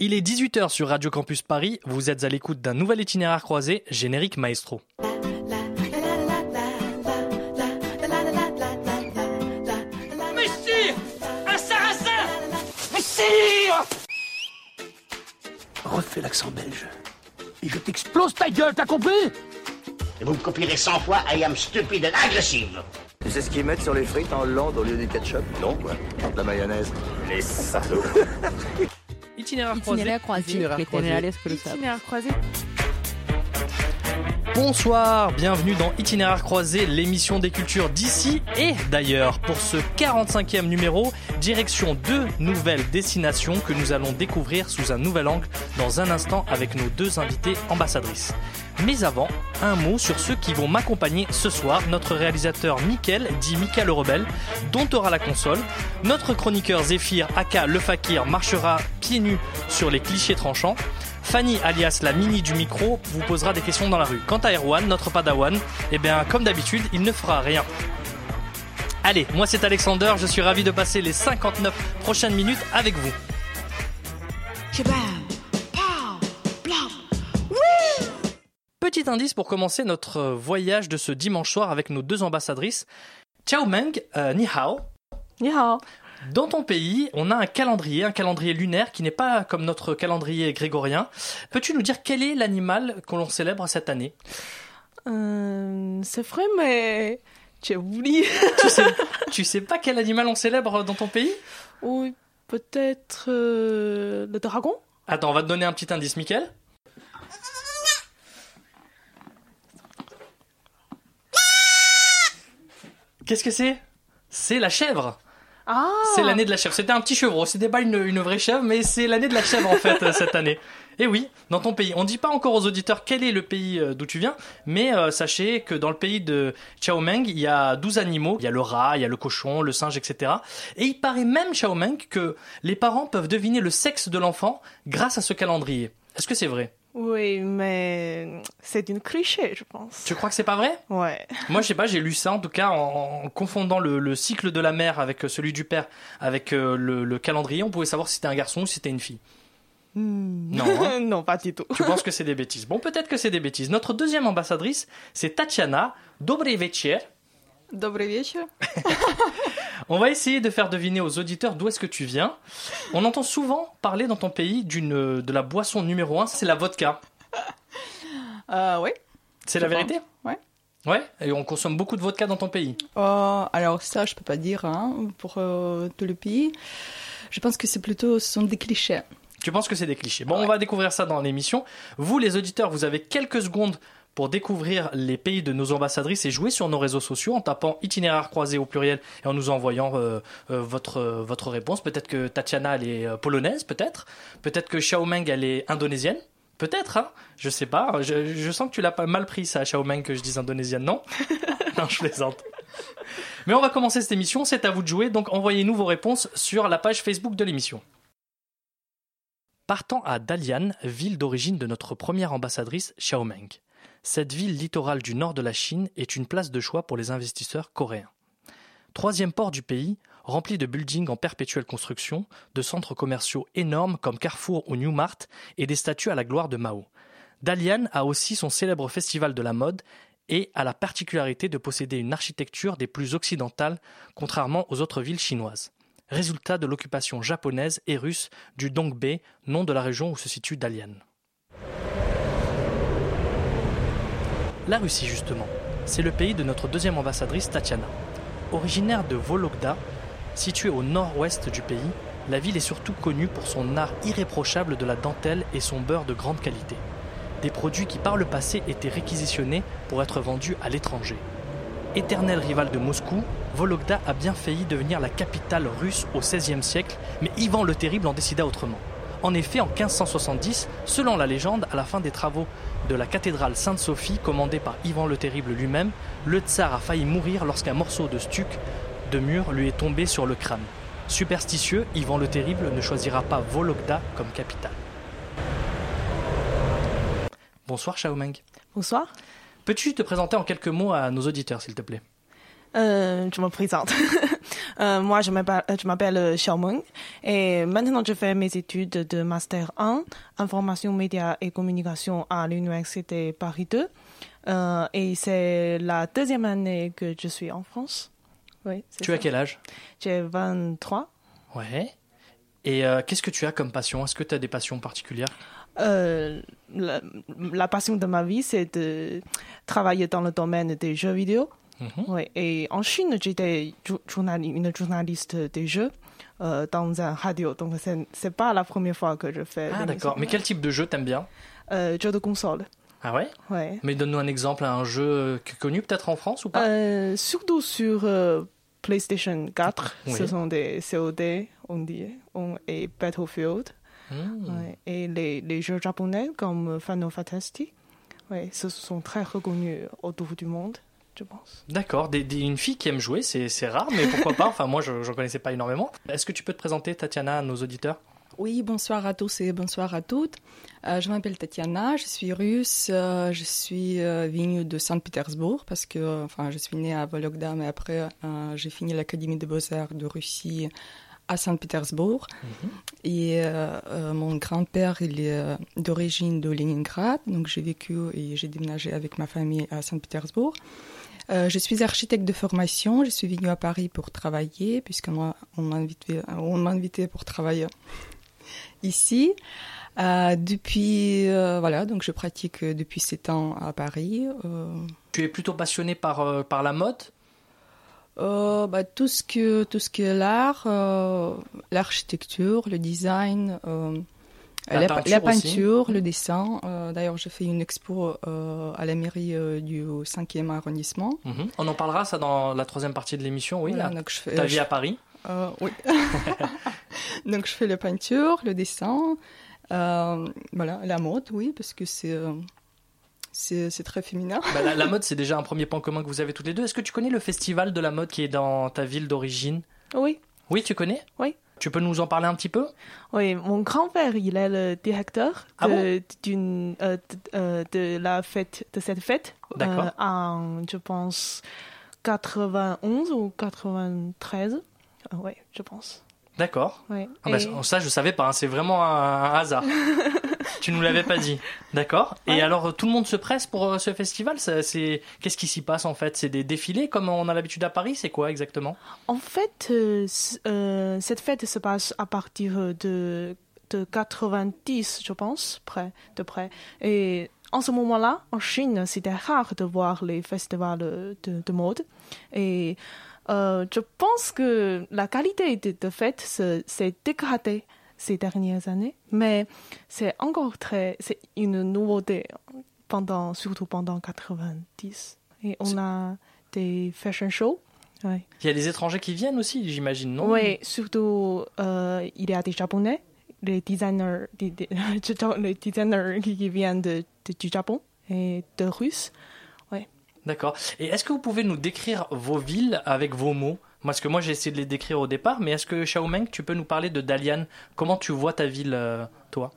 Il est 18h sur Radio Campus Paris, vous êtes à l'écoute d'un nouvel itinéraire croisé, générique maestro. Messire Un sarrasin Messire Refais l'accent belge. Et je t'explose ta gueule, t'as compris? Et vous me copierez 100 fois I am stupid and aggressive. Tu sais ce qu'ils mettent sur les frites en Hollande au lieu du ketchup? Non, quoi. De la mayonnaise. Les salauds. Itinéraire croisé. Itinéraire croisé. Itinéraire croisé. Itinéraire croisé. Bonsoir, bienvenue dans Itinéraire croisé, l'émission des cultures d'ici et d'ailleurs. Pour ce 45e numéro, direction deux nouvelles destinations que nous allons découvrir sous un nouvel angle dans un instant avec nos deux invités ambassadrices. Mais avant, un mot sur ceux qui vont m'accompagner ce soir. Notre réalisateur Mickaël, dit Mickaël le Rebelle, dont aura la console. Notre chroniqueur Zéphyr, aka Le Fakir, marchera pieds nus sur les clichés tranchants. Fanny, alias la mini du micro, vous posera des questions dans la rue. Quant à Erwan, notre padawan, eh bien, comme d'habitude, il ne fera rien. Allez, moi c'est Alexander, je suis ravi de passer les 59 prochaines minutes avec vous. Petit indice pour commencer notre voyage de ce dimanche soir avec nos deux ambassadrices. Ciao Meng, euh, ni hao. Ni hao. Dans ton pays, on a un calendrier, un calendrier lunaire qui n'est pas comme notre calendrier grégorien. Peux-tu nous dire quel est l'animal que l'on célèbre cette année? Euh, c'est vrai, mais j'ai oublié. tu sais, tu sais pas quel animal on célèbre dans ton pays? Oui, peut-être euh, le dragon Attends, on va te donner un petit indice, Mickaël. Qu'est-ce que c'est? C'est la chèvre. Ah C'est l'année de la chèvre. C'était un petit chevreau. C'était pas une, une vraie chèvre, mais c'est l'année de la chèvre en fait euh, cette année. Et oui, dans ton pays. On dit pas encore aux auditeurs quel est le pays euh, d'où tu viens, mais euh, sachez que dans le pays de Chao Meng, il y a 12 animaux. Il y a le rat, il y a le cochon, le singe, etc. Et il paraît même, Chao Meng, que les parents peuvent deviner le sexe de l'enfant grâce à ce calendrier. Est-ce que c'est vrai? Oui, mais c'est une cliché, je pense. Tu crois que c'est pas vrai? Ouais. Moi, je sais pas, j'ai lu ça en tout cas en, en confondant le, le cycle de la mère avec euh, celui du père, avec euh, le, le calendrier, on pouvait savoir si c'était un garçon ou si c'était une fille. Non, hein. non, pas du tout. Tu penses que c'est des bêtises? Bon, peut-être que c'est des bêtises. Notre deuxième ambassadrice, c'est Tatiana. Dobry On va essayer de faire deviner aux auditeurs d'où est-ce que tu viens. On entend souvent parler dans ton pays d'une de la boisson numéro un, c'est la vodka. Euh, oui. C'est la vérité? Ouais. Ouais, et on consomme beaucoup de vodka dans ton pays. Euh, alors ça, je peux pas dire hein, pour euh, tout le pays. Je pense que c'est plutôt ce sont des clichés. Tu penses que c'est des clichés. Bon, on va découvrir ça dans l'émission. Vous, les auditeurs, vous avez quelques secondes pour découvrir les pays de nos ambassadrices et jouer sur nos réseaux sociaux en tapant itinéraire croisé au pluriel et en nous envoyant euh, euh, votre, euh, votre réponse. Peut-être que Tatiana, elle est polonaise, peut-être. Peut-être que Xiaomeng, elle est indonésienne. Peut-être, hein Je sais pas. Je, je sens que tu l'as pas mal pris, ça, Xiaomeng, que je dise indonésienne, non? Non, je plaisante. Mais on va commencer cette émission, c'est à vous de jouer, donc envoyez-nous vos réponses sur la page Facebook de l'émission. Partant à Dalian, ville d'origine de notre première ambassadrice, Xiaomeng. Cette ville littorale du nord de la Chine est une place de choix pour les investisseurs coréens. Troisième port du pays, rempli de buildings en perpétuelle construction, de centres commerciaux énormes comme Carrefour ou Newmart et des statues à la gloire de Mao. Dalian a aussi son célèbre festival de la mode et a la particularité de posséder une architecture des plus occidentales, contrairement aux autres villes chinoises. Résultat de l'occupation japonaise et russe du Dongbei, nom de la région où se situe Dalian. La Russie, justement, c'est le pays de notre deuxième ambassadrice Tatiana. Originaire de Vologda, située au nord-ouest du pays, la ville est surtout connue pour son art irréprochable de la dentelle et son beurre de grande qualité. Des produits qui par le passé étaient réquisitionnés pour être vendus à l'étranger. Éternel rival de Moscou, Vologda a bien failli devenir la capitale russe au XVIe siècle, mais Ivan le Terrible en décida autrement. En effet, en 1570, selon la légende, à la fin des travaux de la cathédrale Sainte-Sophie, commandée par Ivan le Terrible lui-même, le tsar a failli mourir lorsqu'un morceau de stuc de mur lui est tombé sur le crâne. Superstitieux, Ivan le Terrible ne choisira pas Vologda comme capitale. Bonsoir Xiaomeng. Bonsoir. Peux-tu te présenter en quelques mots à nos auditeurs, s'il te plaît? Euh, je me présente. Euh, moi, je m'appelle, euh, Xiao Meng et maintenant je fais mes études de Master 1, Information, Médias et Communication à l'Université Paris 2. Euh, et c'est la deuxième année que je suis en France. Oui, Tu ça. as quel âge? J'ai 23. Ouais. Et euh, qu'est-ce que tu as comme passion? Est-ce que tu as des passions particulières? Euh, la, la passion de ma vie, c'est de travailler dans le domaine des jeux vidéo. Mhm. Ouais, et en Chine, j'étais journali- une journaliste des jeux euh, dans un radio. Donc, c'est pas la première fois que je fais. Ah d'accord. Mais quel type de jeu t'aimes bien? Euh, jeux de console. Ah ouais? Ouais. Mais donne-nous un exemple, un jeu connu peut-être en France ou pas? Euh, surtout sur euh, PlayStation 4, Oui. ce sont des COD, on dit, et Battlefield. Hmm. Ouais, et les, les jeux japonais comme Final Fantasy, ouais, ce sont très reconnus autour du monde, je pense. D'accord, des- des- une fille qui aime jouer, c'est rare, mais pourquoi pas Enfin, moi, je n'en connaissais pas énormément. Est-ce que tu peux te présenter, Tatiana, à nos auditeurs? Oui, bonsoir à tous et bonsoir à toutes. Euh, je m'appelle Tatiana, je suis russe, euh, je suis euh, venue de Saint-Pétersbourg parce que euh, enfin, je suis née à Vologda, mais après euh, j'ai fini l'Académie des Beaux-Arts de Russie à Saint-Pétersbourg. Et euh, euh, mon grand-père, il est d'origine de Leningrad, donc j'ai vécu et j'ai déménagé avec ma famille à Saint-Pétersbourg. Euh, je suis architecte de formation. Je suis venue à Paris pour travailler, puisqu'on m'a on m'a invité, on m'a invité pour travailler ici. Euh, depuis, euh, voilà, donc je pratique depuis sept ans à Paris. Tu es plutôt passionné par, par la mode? Euh, bah, tout ce que tout ce qui est l'art, euh, l'architecture, le design, euh, La la, peinture la aussi. peinture, le dessin. Euh, D'ailleurs, j'ai fait une expo euh, à la mairie euh, du 5e arrondissement. Mhm. On en parlera, ça, dans la troisième partie de l'émission, oui. Voilà, là. donc je fais, Ta je- vie à Paris oui. donc je fais la peinture, le dessin, voilà, la mode, oui, parce que c'est c'est c'est très féminin. Bah, la, la mode, c'est déjà un premier point commun que vous avez toutes les deux. Est-ce que tu connais le festival de la mode qui est dans ta ville d'origine? Oui, Oui, tu connais? Oui. Tu peux nous en parler un petit peu? Oui, mon grand-père, il est le directeur Ah de, d'une, euh, de, euh, de la fête, de cette fête. D'accord. euh, en, je pense, 91 ou 93. Euh, ouais, je pense. D'accord. Ouais. Ah bah, Et- ça, je savais pas, hein, c'est vraiment un, un hasard. tu nous l'avais pas dit. D'accord. Et alors, tout le monde se presse pour euh, ce festival? Qu'est-ce qui s'y passe en fait? C'est des défilés comme on a l'habitude à Paris? C'est quoi exactement? En fait, euh, euh, cette fête se passe à partir de, de 90, je pense, près, de près. Et en ce moment-là, en Chine, c'était rare de voir les festivals de, de mode. Et euh, je pense que la qualité de, de fête se- s'est dégradée ces dernières années, mais c'est encore très, c'est une nouveauté pendant, surtout pendant 90. Et on a des fashion shows. Ouais. Il y a des étrangers qui viennent aussi, j'imagine, non? Oui, surtout, euh, il y a des Japonais, les designers, des- des- les designers qui viennent de, de- du Japon et de Russes. D'accord. Et est-ce que vous pouvez nous décrire vos villes avec vos mots? Parce que moi, j'ai essayé de les décrire au départ, mais est-ce que Xiaomeng, tu peux nous parler de Dalian? Comment tu vois ta ville, euh, toi?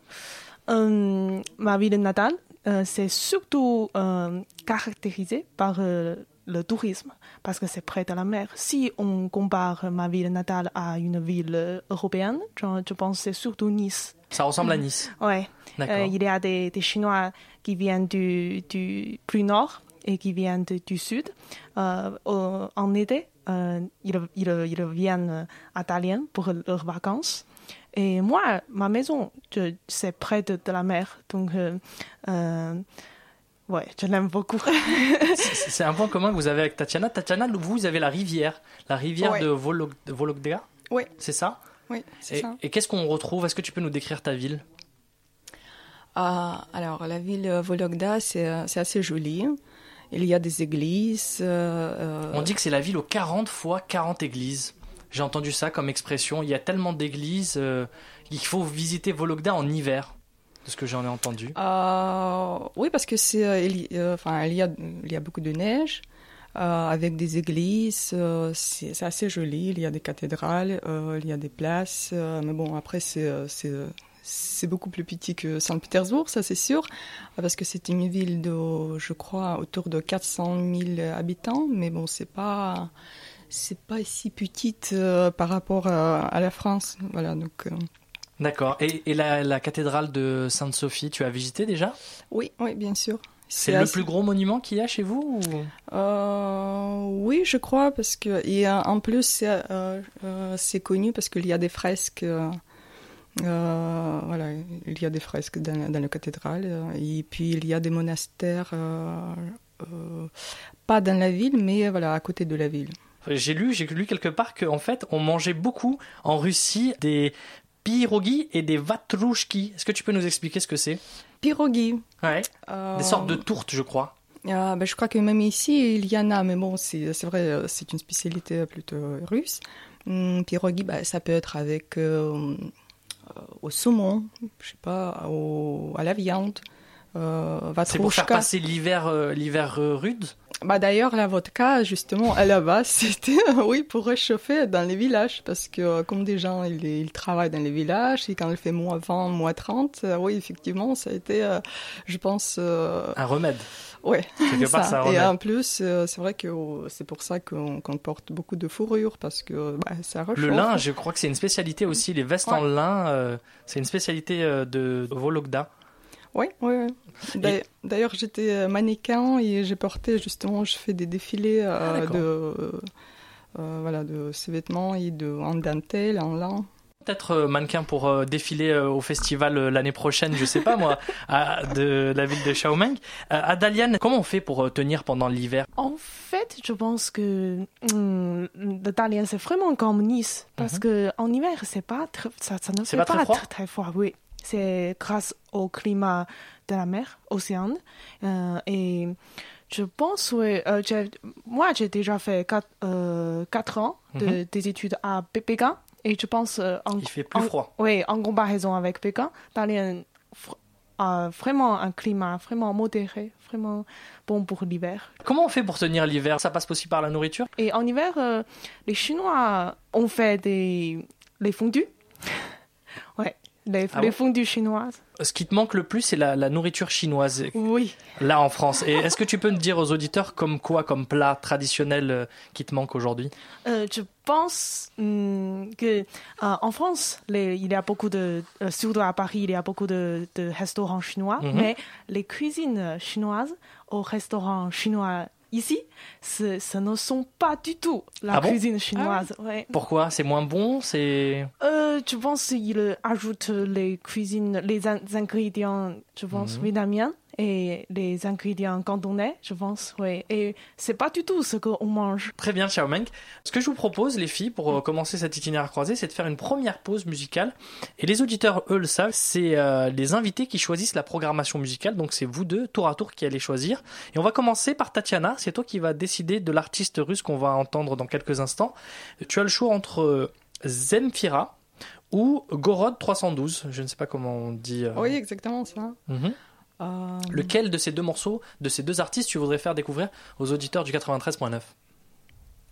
Euh, ma ville natale, euh, c'est surtout euh, caractérisé par le tourisme, parce que c'est près de la mer. Si on compare ma ville natale à une ville européenne, je, je pense que c'est surtout Nice. Ça ressemble à Nice. Euh, il y a des, des Chinois qui viennent du, du plus nord et qui viennent de- du sud. Euh, en été, ils, ils, ils viennent à Tallinn pour leurs vacances. Et moi, ma maison, c'est près de, de la mer. Donc, euh, euh, ouais, je l'aime beaucoup. C'est un point commun que vous avez avec Tatiana. Tatiana, vous avez la rivière, la rivière Ouais. de Volog- de Vologda, Oui, c'est ça? Oui, c'est Et, ça. et qu'est-ce qu'on retrouve? Est-ce que tu peux nous décrire ta ville? Ah, alors, la ville euh, Vologda, c'est euh, c'est assez joli. Il y a des églises. euh, euh, On dit que c'est la ville aux 40 fois 40 églises. J'ai entendu ça comme expression. Il y a tellement d'églises euh, qu'il faut visiter Vologda en hiver, de ce que j'en ai entendu. Euh, oui, parce que c'est, il, enfin, il y a, il y a beaucoup de neige avec des églises. c'est assez joli. Il y a des cathédrales, il y a des places. mais bon, après, c'est, c'est, beaucoup plus petit que Saint-Pétersbourg, ça c'est sûr, parce que c'est une ville de, je crois, autour de 400 000 habitants. Mais bon, c'est pas, c'est pas si petite euh, par rapport à, à la France. Voilà, donc. euh, D'accord. Et, et la, la cathédrale de Sainte-Sophie, tu as visité déjà? Oui, oui, bien sûr. C'est le assez- plus gros monument qu'il y a chez vous ou... Euh, oui, je crois, parce que a, en plus, c'est connu parce qu'il y a des fresques. Euh, euh, voilà, il y a des fresques dans, dans la cathédrale. euh, Et puis, il y a des monastères, euh, euh, pas dans la ville, mais voilà, à côté de la ville. J'ai lu, j'ai lu quelque part qu'en fait, on mangeait beaucoup en Russie des pirogues et des vatrouchki. Est-ce que tu peux nous expliquer ce que c'est? Pirogi. Ouais. euh, Des sortes de tourtes, je crois. Ah, ben, je crois que même ici, il y en a, mais bon, c'est c'est vrai, euh, c'est une spécialité plutôt russe. Hum, Pierogi, bah, ça peut être avec euh, euh, au saumon, je sais pas, au, à la viande. Euh, C'est pour faire passer l'hiver, euh, l'hiver euh, rude. Bah, D'ailleurs, la vodka, justement, à la base, c'était oui, pour réchauffer dans les villages, parce que comme des gens, ils, ils travaillent dans les villages, et quand il fait moins 20, moins 30, euh, oui, effectivement, ça a été, je pense, Un remède. part, ça et en plus, c'est vrai que euh, c'est pour ça qu'on porte beaucoup de fourrure parce que bah, ça réchauffe. Le lin, je crois que c'est une spécialité aussi. Les vestes en lin, c'est une spécialité de Vologda. Oui, oui, oui. D'ailleurs- j'étais euh, mannequin et j'ai porté justement, je fais des défilés euh, Ah, de, euh, voilà, de ces vêtements et de, en dentelle, en lin. Peut-être mannequin pour euh, défiler euh, au festival euh, l'année prochaine, je sais pas moi, à- de la ville de Xiaomeng. Euh, à Dalian, comment on fait pour euh, tenir pendant l'hiver? En fait, je pense que hum, Dalian, c'est vraiment comme Nice. Parce que en hiver, c'est pas très- ça, ça ne. C'est fait pas très pas, froid? très, très froid. Oui, c'est grâce au climat de la mer, océan. Euh, et je pense, ouais, euh, moi, j'ai déjà fait 4, ans de- Mhm. des études à Pékin. Et je pense, euh, en, Il fait plus en- froid. oui, en comparaison avec Pékin, fr- a vraiment un climat vraiment modéré, vraiment bon pour l'hiver. Comment on fait pour tenir l'hiver? Ça passe aussi par la nourriture? Et en hiver, euh, les Chinois ont fait des les fondus. ouais, les, Ah les bon fondus chinoises. Ce qui te manque le plus, c'est la, la nourriture chinoise, Oui. là en France. Et est-ce que tu peux nous dire aux auditeurs comme quoi, comme plat traditionnel euh, qui te manque aujourd'hui? Euh, je pense hum, que euh, en France, les- il y a beaucoup de, euh, surtout à Paris, il y a beaucoup de, de restaurants chinois, Mhm. mais les cuisines chinoises au restaurant chinois ici, ce, ce ne sont pas du tout la Ah bon cuisine chinoise. ouais. Pourquoi? C'est moins bon? C'est Euh, je pense qu'il ajoute les cuisines, les in- ingrédients, je pense, vietnamiens et les ingrédients cantonais, je pense, oui. Et c'est pas du tout ce qu'on mange. Très bien, Xiaomeng. Ce que je vous propose, les filles, pour euh, commencer cet itinéraire croisé, c'est de faire une première pause musicale. Et les auditeurs, eux, le savent, c'est euh, les invités qui choisissent la programmation musicale. Donc c'est vous deux, tour à tour, qui allez choisir. Et on va commencer par Tatiana. C'est toi qui vas décider de l'artiste russe qu'on va entendre dans quelques instants. Tu as le choix entre euh, Zemfira ou Gorod 312. Je ne sais pas comment on dit. euh, Oui, exactement ça. mhm. Euh, Lequel de ces deux morceaux, de ces deux artistes, tu voudrais faire découvrir aux auditeurs du 93.9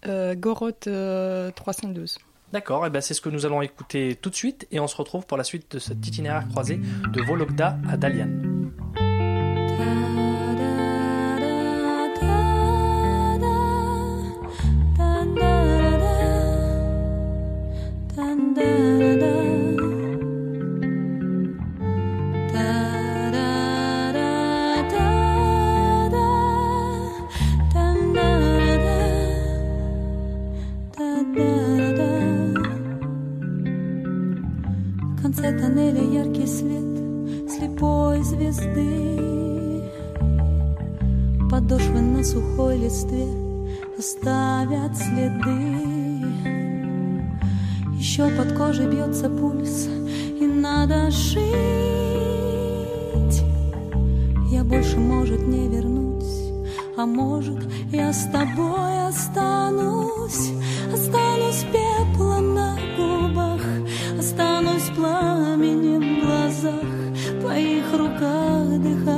euh, Goroth euh, 312. D'accord, et ben c'est ce que nous allons écouter tout de suite et on se retrouve pour la suite de cet itinéraire croisé de Vologda à Dalian. Тоннеля яркий свет слепой звезды. Подошвы на сухой листве оставят следы. Еще под кожей бьется пульс и надо жить Я больше, может, не вернусь А может, я с тобой останусь. Останусь пеплом на Останусь пламенем в глазах В твоих руках дыханием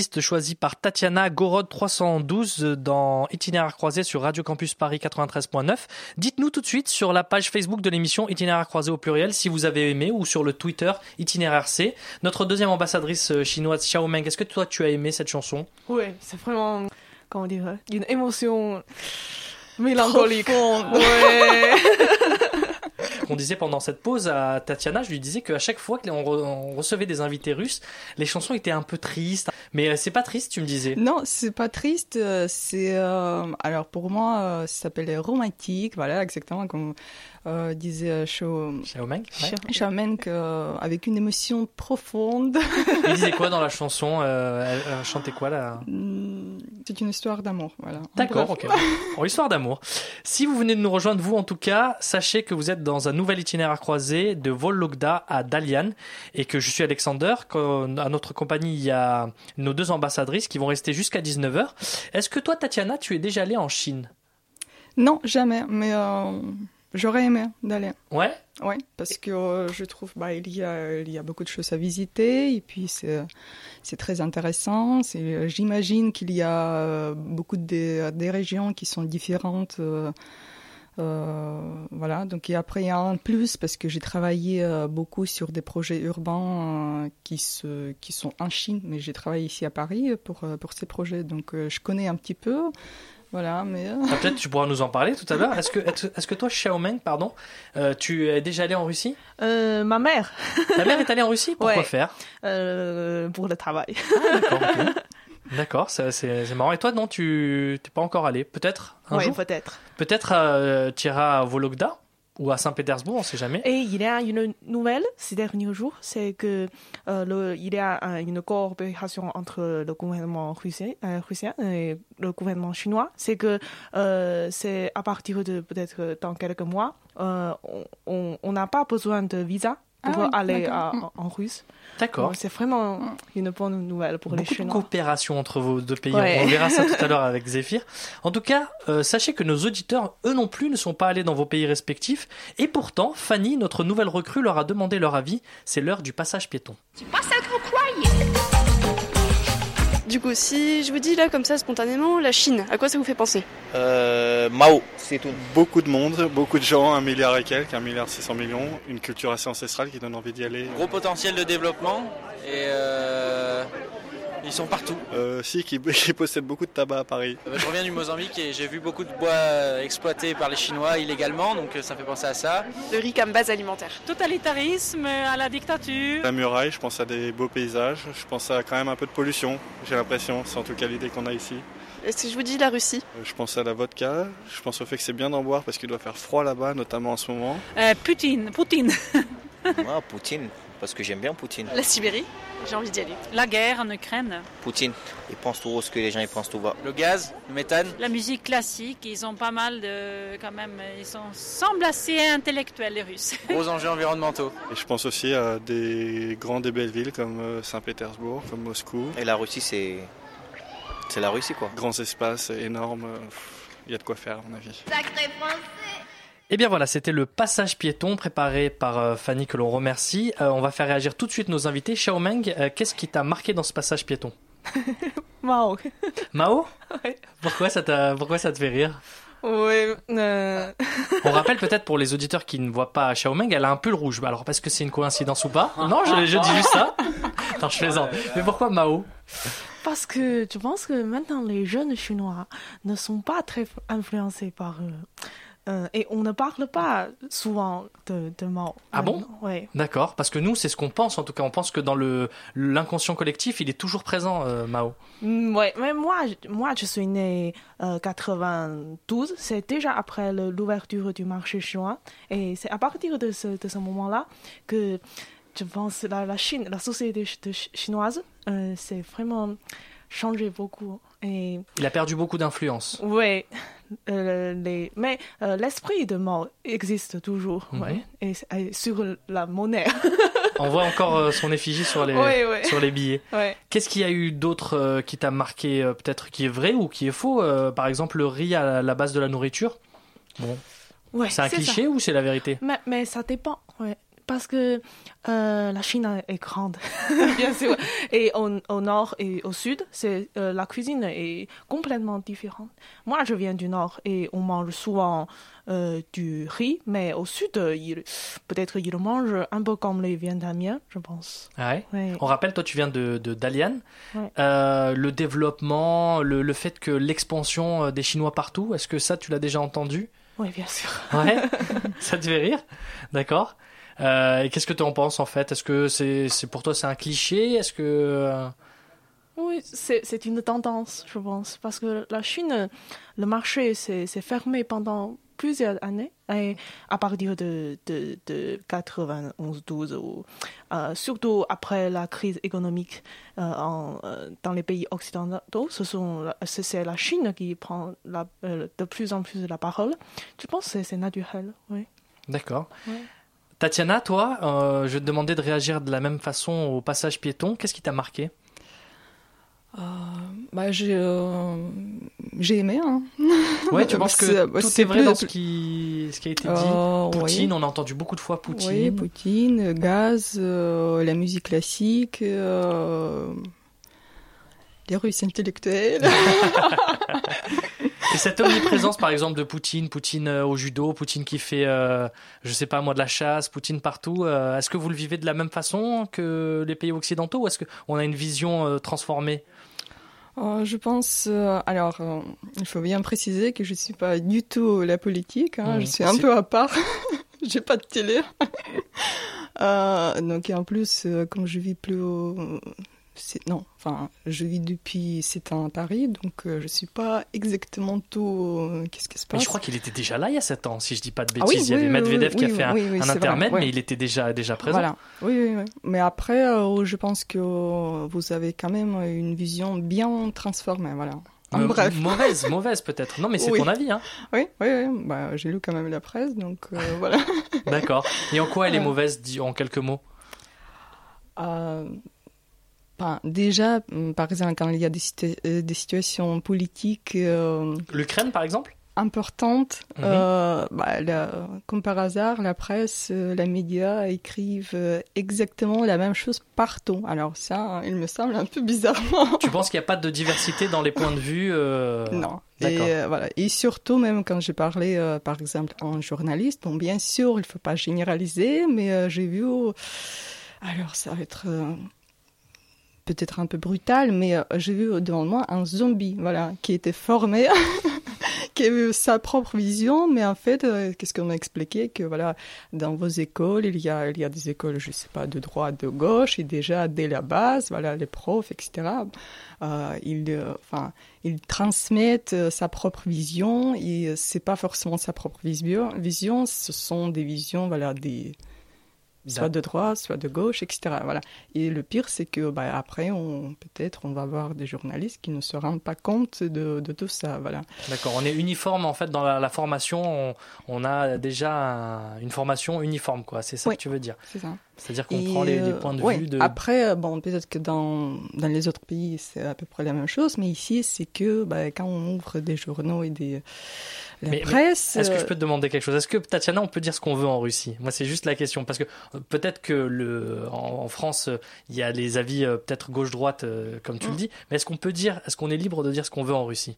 C'était l'artiste choisi par Tatiana Gorod 312 dans Itinéraire croisé sur Radio Campus Paris 93.9. Dites-nous tout de suite sur la page Facebook de l'émission Itinéraire croisé au pluriel si vous avez aimé ou sur le Twitter Itinéraire C. Notre deuxième ambassadrice euh, chinoise Xiao Meng, est-ce que toi tu as aimé cette chanson? Oui, c'est vraiment, comment dire, une émotion mélancolique. Ouais. qu'on disait pendant cette pause à Tatiana, je lui disais qu'à chaque fois qu'on re- on recevait des invités russes, les chansons étaient un peu tristes. Mais euh, c'est pas triste, tu me disais. Non, c'est pas triste. euh, C'est euh, alors pour moi, ça s'appelle romantique. Voilà, exactement comme euh, disait euh, Shao Xiao Meng ouais. Euh, avec une émotion profonde. Il disait quoi dans la chanson euh, elle, elle chantait quoi là? Hmm, C'est une histoire d'amour. Voilà. D'accord, ok. Bon, histoire d'amour. Si vous venez de nous rejoindre, vous en tout cas, sachez que vous êtes dans un nouvel itinéraire croisé de Vologda à Dalian et que je suis Alexander. qu'à notre compagnie, il y a nos deux ambassadrices qui vont rester jusqu'à 19h. Est-ce que toi, Tatiana, tu es déjà allée en Chine? Non, jamais. Mais euh, j'aurais aimé d'aller. Ouais? Oui, parce que euh, je trouve bah, il y a il y a beaucoup de choses à visiter et puis c'est c'est très intéressant. C'est j'imagine qu'il y a euh, beaucoup de des régions qui sont différentes. euh, euh, voilà, donc et après il y a un plus parce que j'ai travaillé euh, beaucoup sur des projets urbains euh, qui, se, qui sont en Chine, mais j'ai travaillé ici à Paris pour, euh, pour ces projets, donc euh, je connais un petit peu, voilà, mais... euh, Ah, Peut-être tu pourras nous en parler tout à l'heure. Est-ce que, est-ce que toi, Xiaomeng, pardon, euh, tu es déjà allé en Russie? Euh, ma mère, Ta mère est allée en Russie? Pourquoi Ouais. faire? Euh, pour le travail. D'accord, ok. D'accord, c'est, marrant. Et toi, non, tu t'es pas encore allé Peut-être un Oui, jour? peut-être. Peut-être euh, tu iras à Vologda? Ou à Saint-Pétersbourg, on sait jamais. Et il y a une nouvelle ces derniers jours, c'est que euh, y a une coopération entre le gouvernement russe, euh, russien et le gouvernement chinois. C'est que euh, à partir de peut-être dans quelques mois, euh, on n'a pas besoin de visa pour Ah aller à- Mm. en, Russe. D'accord. C'est vraiment une bonne nouvelle pour les Beaucoup de Chinois. coopération entre vos deux pays. Ouais. On verra ça tout à l'heure avec Zéphyr. En tout cas, euh, sachez que nos auditeurs, eux non plus, ne sont pas allés dans vos pays respectifs. Et pourtant, Fanny, notre nouvelle recrue, leur a demandé leur avis. C'est l'heure du passage piéton. Du coup, si je vous dis là comme ça spontanément, la Chine, à quoi ça vous fait penser? Euh, Mao, c'est tout. Beaucoup de monde, beaucoup de gens, un milliard et quelques, un milliard 600 millions, une culture assez ancestrale qui donne envie d'y aller. Gros potentiel de développement et euh, ils sont partout. Euh, si, qui, qui possède beaucoup de tabac à Paris. Euh, Je reviens du Mozambique et j'ai vu beaucoup de bois euh, exploité par les Chinois illégalement, donc euh, ça fait penser à ça. Le riz comme base alimentaire. Totalitarisme, à la dictature. La muraille, je pense à des beaux paysages, je pense à quand même un peu de pollution, j'ai l'impression, c'est en tout cas l'idée qu'on a ici. Et si je vous dis la Russie Je pense à la vodka, je pense au fait que c'est bien d'en boire parce qu'il doit faire froid là-bas, notamment en ce moment. Euh, Poutine, Poutine. Moi, Poutine, parce que j'aime bien Poutine. La Sibérie J'ai envie d'y aller. La guerre en Ukraine. Poutine, il pense tout haut ce que les gens ils pensent tout bas. Le gaz, le méthane. La musique classique, ils ont pas mal de. quand même, ils sont, semblent assez intellectuels, les Russes. Gros enjeux environnementaux. Et je pense aussi à des grandes et belles villes comme euh, Saint-Pétersbourg, comme Moscou. Et la Russie, c'est. C'est la Russie quoi. Grands espaces énormes, euh, il y a de quoi faire à mon avis. Sacré français Eh bien voilà, c'était le passage piéton préparé par euh, Fanny que l'on remercie. Euh, on va faire réagir tout de suite nos invités. Xiaomeng, euh, qu'est-ce qui t'a marqué dans ce passage piéton? Mao. Mao? Ouais. Pourquoi ça, t'a, pourquoi ça te fait rire? Ouais. euh, On rappelle peut-être pour les auditeurs qui ne voient pas Xiaomeng, elle a un pull rouge. Alors, parce que c'est une coïncidence ou pas? Non, je, je dis juste ça. Non, je plaisante. Mais pourquoi Mao? Parce que je pense que maintenant les jeunes chinois ne sont pas très influencés par. Euh, et on ne parle pas souvent de, de Mao. Ah bon Ouais. D'accord, parce que nous, c'est ce qu'on pense. En tout cas, on pense que dans le l'inconscient collectif, il est toujours présent, euh, Mao. Mm, Ouais, mais moi, je- moi, je suis né euh, 92. C'est déjà après l'ouverture du marché chinois. Et c'est à partir de ce, de ce moment-là que je pense la, la Chine, la société chinoise, euh, s'est vraiment changé beaucoup. Et Il a perdu beaucoup d'influence. euh, les, mais euh, l'esprit de Mao existe toujours. Mhm. ouais, et, et sur la monnaie. On voit encore euh, son effigie sur les Ouais, ouais. sur les billets. Qu'est-ce qu'il y a eu d'autre euh, qui t'a marqué, euh, peut-être qui est vrai ou qui est faux Euh, Par exemple, le riz à la- base de la nourriture? Bon, Ouais, c'est un ça. cliché ou c'est la vérité? Mais, mais ça dépend, ouais. Parce que euh, la Chine est grande, bien sûr. Et au, au nord et au sud, c'est euh, la cuisine est complètement différente. Moi, je viens du nord et on mange souvent euh, du riz, mais au sud, peut-être ils mangent un peu comme les Vietnamiens, je pense. Ah ouais? Ouais. On rappelle, toi, tu viens de, de Dalian. Ouais. Le développement, le, le fait que l'expansion des Chinois partout, est-ce que ça, tu l'as déjà entendu? Oui, bien sûr. Ouais, ça te fait rire, d'accord. Euh, et qu'est-ce que tu en penses en fait? Est-ce que c'est pour toi c'est un cliché? Est-ce que euh, Oui, c'est une tendance, je pense, parce que la Chine, le marché s'est fermé pendant plusieurs années, et à partir de, de, de 91-12, ou, euh, surtout après la crise économique euh, en, euh, dans les pays occidentaux, ce sont la- c'est la Chine qui prend la, de plus en plus la parole. Je pense que c'est- c'est naturel, oui. D'accord. Ouais. Tatiana, toi, euh, je vais te demander de réagir de la même façon au passage piéton. Qu'est-ce qui t'a marqué? Euh, bah, j'ai euh, j'ai aimé. Hein. Ouais, tu penses que C'est- tout est vrai plus- dans ce qui, ce qui a été dit? Euh, Poutine, oui. on a entendu beaucoup de fois Poutine. Oui, Poutine, gaz, la musique classique, les Russes intellectuels. Et cette omniprésence, par exemple, de Poutine, Poutine euh, au judo, Poutine qui fait, euh, je sais pas moi, de la chasse, Poutine partout, euh, est-ce que vous le vivez de la même façon que les pays occidentaux ou est-ce qu'on a une vision euh, transformée? Euh, je pense. euh, alors, euh, il faut bien préciser que je suis pas du tout la politique. hein, Mhm. je suis un peu à part. J'ai pas de télé. Donc, et en plus, comme je vis plus au. Non, enfin, je vis depuis 7 ans à Paris, donc euh, je suis pas exactement tout. euh, Qu'est-ce qui se Mais passe je crois qu'il était déjà là il y a 7 ans, si je dis pas de Ah bêtises. oui, il y avait oui, Medvedev oui, qui a oui, fait un, oui, oui, un vrai, intermède, mais il était déjà, déjà présent. Voilà. Oui, oui, oui. Mais après, euh, je pense que euh, vous avez quand même une vision bien transformée. Voilà. En bref. Mauvaise, mauvaise peut-être. Non, mais c'est Oui. ton avis, hein. Oui, oui, oui. Bah, j'ai lu quand même la presse, donc voilà. D'accord. Et en quoi elle est mauvaise, en quelques mots? Déjà, hum, par exemple, quand il y a des, euh, des situations politiques euh, L'Ukraine, par exemple? importantes, Mhm. euh, bah, la- comme par hasard, la presse, les médias écrivent exactement la même chose partout. Alors ça, il me semble un peu bizarrement. Tu penses qu'il n'y a pas de diversité dans les points de vue euh, Non. Et, euh, voilà. et surtout, même quand j'ai parlé, euh, par exemple, un journaliste, bon, bien sûr, il ne faut pas généraliser, mais euh, j'ai vu. euh, alors, ça va être peut-être un peu brutal, mais euh, j'ai vu devant moi un zombie, voilà, qui était formé. qui avait sa propre vision, mais en fait, euh, qu'est-ce qu'on m'a expliqué? Que voilà, dans vos écoles, il y a, il y a des écoles, je sais pas, de droite, de gauche, et déjà dès la base, voilà, les profs, etc. Euh, ils, enfin, ils transmettent sa propre vision, et c'est pas forcément sa propre vision, vision, ce sont des visions, voilà, des soit de droite, soit de gauche, etc. Voilà. Et le pire, c'est que bah, après, on peut-être, on va avoir des journalistes qui ne se rendent pas compte de, de tout ça. Voilà. D'accord, on est uniforme en fait dans la, la formation, on, on a déjà un- une formation uniforme, quoi. C'est ça Oui, que tu veux dire C'est ça. C'est-à-dire qu'on prend les, les euh, points de ouais. vue de. Après, euh, bon, peut-être que dans, dans les autres pays, c'est à peu près la même chose, mais ici, c'est que bah, quand on ouvre des journaux et des. La Mais- presse. Est-ce que je euh, peux te demander quelque chose? Est-ce que Tatiana, on peut dire ce qu'on veut en Russie? Moi, c'est juste la question parce que peut-être que le en, en France, il y a les avis peut-être gauche-droite, comme tu Mm. le dis. Mais est-ce qu'on peut dire, est-ce qu'on est libre de dire ce qu'on veut en Russie?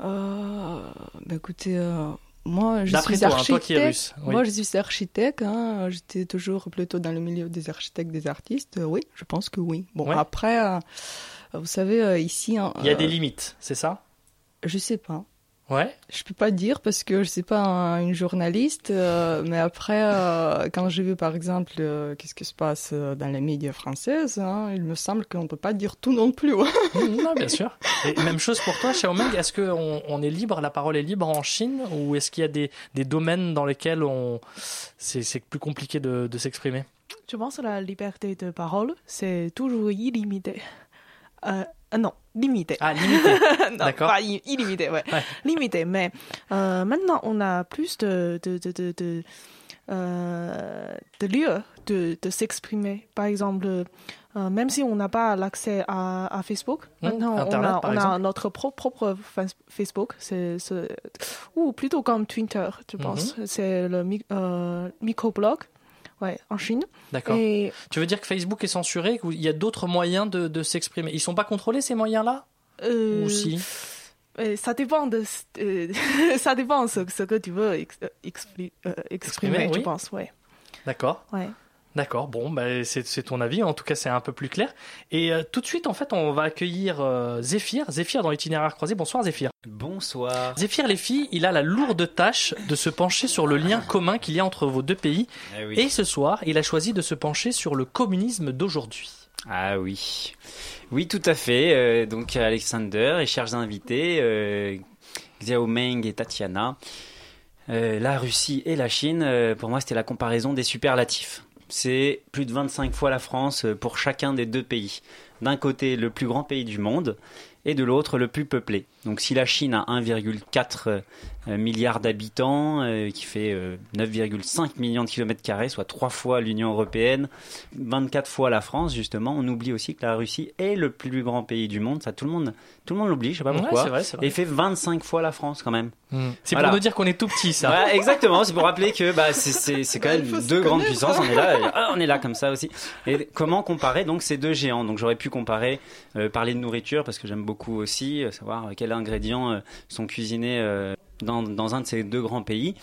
Euh, Bah, écoutez, euh, moi je suis toi, hein, architecte. toi qui es russe, oui. Moi je suis architecte. hein. J'étais toujours plutôt dans le milieu des architectes, des artistes. Euh, oui, je pense que oui. Bon, Ouais. après, euh, vous savez, euh, ici. hein, Il y a des limites, c'est ça? Je sais pas. Ouais. Je peux pas dire parce que je suis pas un- une journaliste, euh, mais après, euh, quand j'ai vu par exemple euh, qu'est-ce qui se passe dans les médias françaises, hein, il me semble qu'on peut pas dire tout non plus. non, bien sûr. Et même chose pour toi, Xiaomeng, est-ce qu'on on est libre, la parole est libre en Chine ou est-ce qu'il y a des, des domaines dans lesquels on c'est c'est plus compliqué de, de s'exprimer? Je pense que la liberté de parole, c'est toujours illimité. Euh, non, limité. Ah, limité. D'accord. pas illimité, ouais. Limité, mais euh, maintenant, on a plus de, de, de, de, de, euh, de lieux de, de s'exprimer. Par exemple, euh, même si on n'a pas l'accès à, à Facebook, Mmh, maintenant, on Internet, a, on a notre propre, propre fa- Facebook, c'est, ou plutôt comme Twitter, je pense. Mhm. C'est le mi- microblog. Ouais, en Chine. D'accord. Et Tu veux dire que Facebook est censuré, qu'il y a d'autres moyens de, de s'exprimer? Ils sont pas contrôlés ces moyens-là? Euh, Ou si? euh, ça dépend de euh, ça dépend ce, ce que tu veux ex- expli- euh, exprimer, Exprimer, je oui. pense, ouais. D'accord. Ouais. D'accord, bon, bah, c'est ton avis, en tout cas c'est un peu plus clair. Et euh, tout de suite, en fait, on va accueillir euh, Zéphyr, Zéphyr dans l'itinéraire croisé. Bonsoir Zéphyr. Bonsoir. Zéphyr, les filles, il a la lourde tâche de se pencher sur le lien commun qu'il y a entre vos deux pays. Eh oui. Et ce soir, il a choisi de se pencher sur le communisme d'aujourd'hui. Ah oui. Oui, tout à fait. Euh, donc Alexander et chers invités, euh, Xiao Meng et Tatiana, la Russie et la Chine, pour moi c'était la comparaison des superlatifs. C'est plus de 25 fois la France euh, pour chacun des deux pays. D'un côté, le plus grand pays du monde, et de l'autre, le plus peuplé. Donc si la Chine a 1,4 euh, milliard d'habitants, euh, qui fait euh, 9,5 millions de kilomètres carrés, soit trois fois l'Union européenne, 24 fois la France, justement, on oublie aussi que la Russie est le plus grand pays du monde. Ça, tout le monde, tout le monde l'oublie, je sais pas Ouais, pourquoi. c'est vrai, c'est vrai. Et fait 25 fois la France quand même. C'est Voilà. pour nous dire qu'on est tout petit, ça. Ouais, exactement, c'est pour rappeler que bah, c'est- c'est c'est quand même deux grandes puissances, on est là, et- ah, on est là comme ça aussi. Et comment comparer donc ces deux géants? Donc j'aurais pu comparer, euh, parler de nourriture parce que j'aime beaucoup aussi, euh, savoir quels ingrédients euh, sont cuisinés euh, dans, dans un de ces deux grands pays.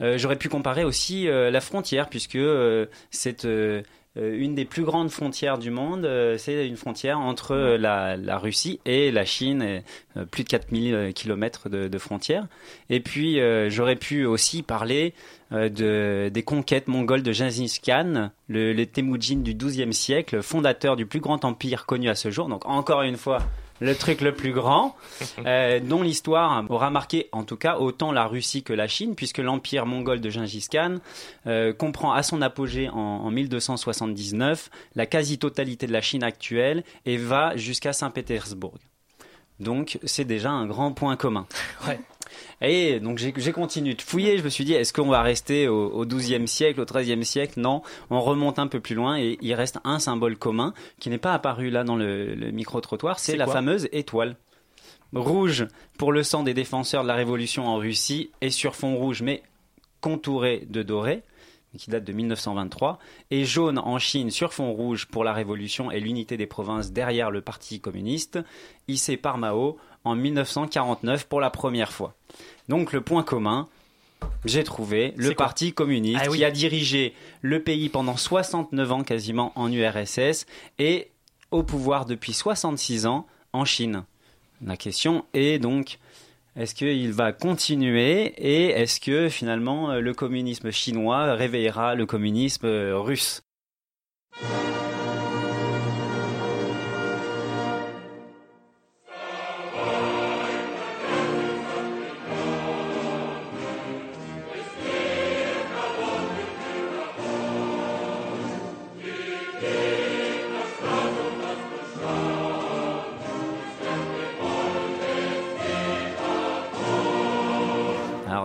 Euh, j'aurais pu comparer aussi euh, la frontière puisque euh, c'est euh, euh, une des plus grandes frontières du monde, euh, c'est une frontière entre euh, la, Russie et la Chine, euh, plus de 4000 kilomètres de, de frontières. Et puis euh, j'aurais pu aussi parler euh, de, des conquêtes mongoles de Gengis Khan, le, le Temujin du XIIe siècle, fondateur du plus grand empire connu à ce jour. Donc encore une fois, le truc le plus grand, euh, dont l'histoire aura marqué en tout cas autant la Russie que la Chine, puisque l'empire mongol de Gengis Khan euh, comprend à son apogée en, en 1279 la quasi-totalité de la Chine actuelle et va jusqu'à Saint-Pétersbourg. Donc c'est déjà un grand point commun. Ouais. Et donc j'ai continué de fouiller, je me suis dit est-ce qu'on va rester au, au 12e siècle, au 13e siècle? Non, on remonte un peu plus loin et il reste un symbole commun qui n'est pas apparu là dans le, le micro-trottoir, c'est la fameuse étoile. Rouge pour le sang des défenseurs de la Révolution en Russie et sur fond rouge mais contouré de doré qui date de 1923, et jaune en Chine sur fond rouge pour la Révolution et l'unité des provinces derrière le Parti communiste, hissé par Mao en 1949 pour la première fois. Donc le point commun, j'ai trouvé le Parti communiste Ah oui. qui a dirigé le pays pendant 69 ans quasiment en URSS et au pouvoir depuis 66 ans en Chine. La question est donc est-ce qu'il va continuer et est-ce que finalement euh, le communisme chinois réveillera le communisme russe?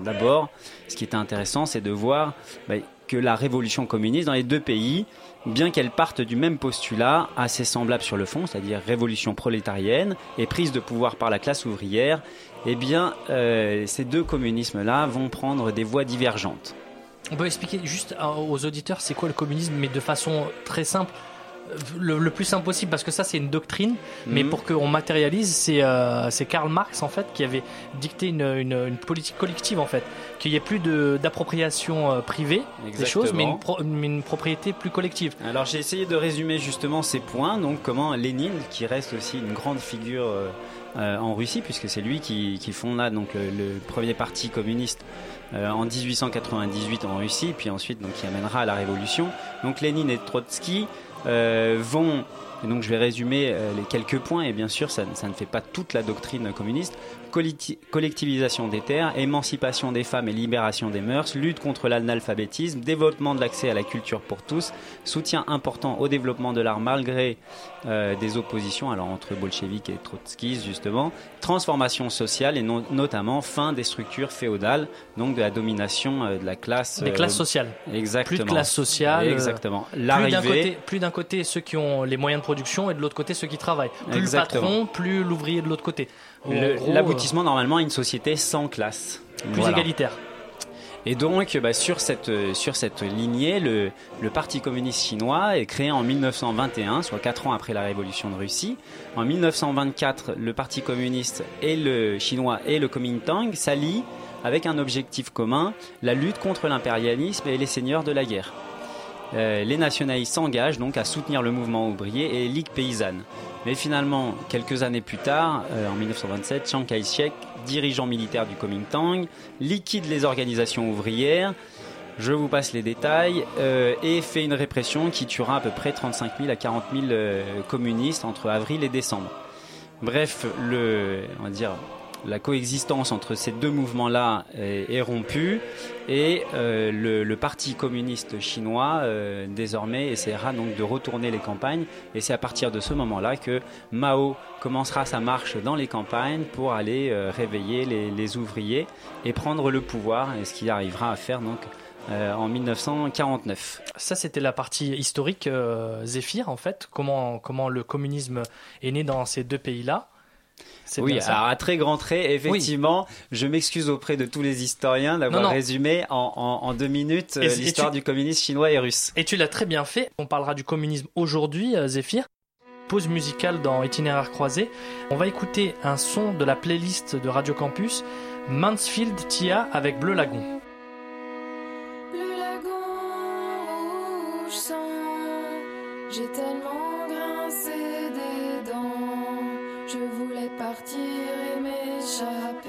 D'abord, ce qui était intéressant, c'est de voir bah, que la révolution communiste dans les deux pays, bien qu'elle parte du même postulat, assez semblable sur le fond, c'est-à-dire révolution prolétarienne et prise de pouvoir par la classe ouvrière, eh bien, euh, ces deux communismes-là vont prendre des voies divergentes. On peut expliquer juste aux auditeurs c'est quoi le communisme, mais de façon très simple. Le, le plus simple possible parce que ça c'est une doctrine, mais Mhm. pour qu'on matérialise, c'est euh, Karl Marx en fait qui avait dicté une, une, une politique collective en fait, qu'il n'y ait plus de- d'appropriation euh, privée des choses, mais une, pro- mais une propriété plus collective. Alors j'ai essayé de résumer justement ces points, donc comment Lénine, qui reste aussi une grande figure euh, euh, en Russie, puisque c'est lui qui, qui fonda donc le, le premier parti communiste euh, en 1898 en Russie, puis ensuite donc qui amènera à la révolution. Donc Lénine et Trotsky vont et donc je vais résumer euh, les quelques points et bien sûr ça, ça ne fait pas toute la doctrine communiste. Collectivisation des terres, émancipation des femmes et libération des mœurs, lutte contre l'analphabétisme, développement de l'accès à la culture pour tous, soutien important au développement de l'art malgré euh, des oppositions alors entre bolcheviques et trotskistes justement, transformation sociale et notamment fin des structures féodales, donc de la domination euh, de la classe Des euh, classes sociales. Exactement. Plus de classe sociale. euh, Exactement. Plus d'un L'arrivée côté, plus d'un côté ceux qui ont les moyens de production et de l'autre côté ceux qui travaillent. Plus Exactement. le patron, plus l'ouvrier de l'autre côté. L'aboutissement normalement à une société sans classe. plus Voilà. égalitaire. Et donc, bah, sur, cette, euh, sur cette lignée, le, le Parti communiste chinois est créé en 1921, soit 4 ans après la révolution de Russie. En 1924, le Parti communiste et le chinois et le Kuomintang s'allient avec un objectif commun, la lutte contre l'impérialisme et les seigneurs de la guerre. Euh, les nationalistes s'engagent donc à soutenir le mouvement ouvrier et Ligue paysanne. Mais finalement, quelques années plus tard, euh, en 1927, Chiang Kai-shek, dirigeant militaire du Kuomintang, liquide les organisations ouvrières. Je vous passe les détails euh, et fait une répression qui tuera à peu près 35 000 à 40 000 euh, communistes entre avril et décembre. Bref, le, on va dire, la coexistence entre ces deux mouvements-là est, est rompue et euh, le, parti communiste chinois euh, désormais essaiera donc de retourner les campagnes et c'est à partir de ce moment-là que Mao commencera sa marche dans les campagnes pour aller euh, réveiller les, ouvriers et prendre le pouvoir et ce qu'il arrivera à faire donc euh, en 1949. Ça, c'était la partie historique, euh, en fait. Comment, comment le communisme est né dans ces deux pays-là. C'est Oui, bien ça. alors à très grands traits, effectivement, je m'excuse auprès de tous les historiens d'avoir non. résumé en, en- en deux minutes euh, l'histoire tu- du communisme chinois et russe. Et tu l'as très bien fait. On parlera du communisme aujourd'hui, euh, Zéphyr. Pause musicale dans Itinéraire croisé. On va écouter un son de la playlist de Radio Campus, Mansfield Tia avec Bleu Lagon. Le partir et m'échapper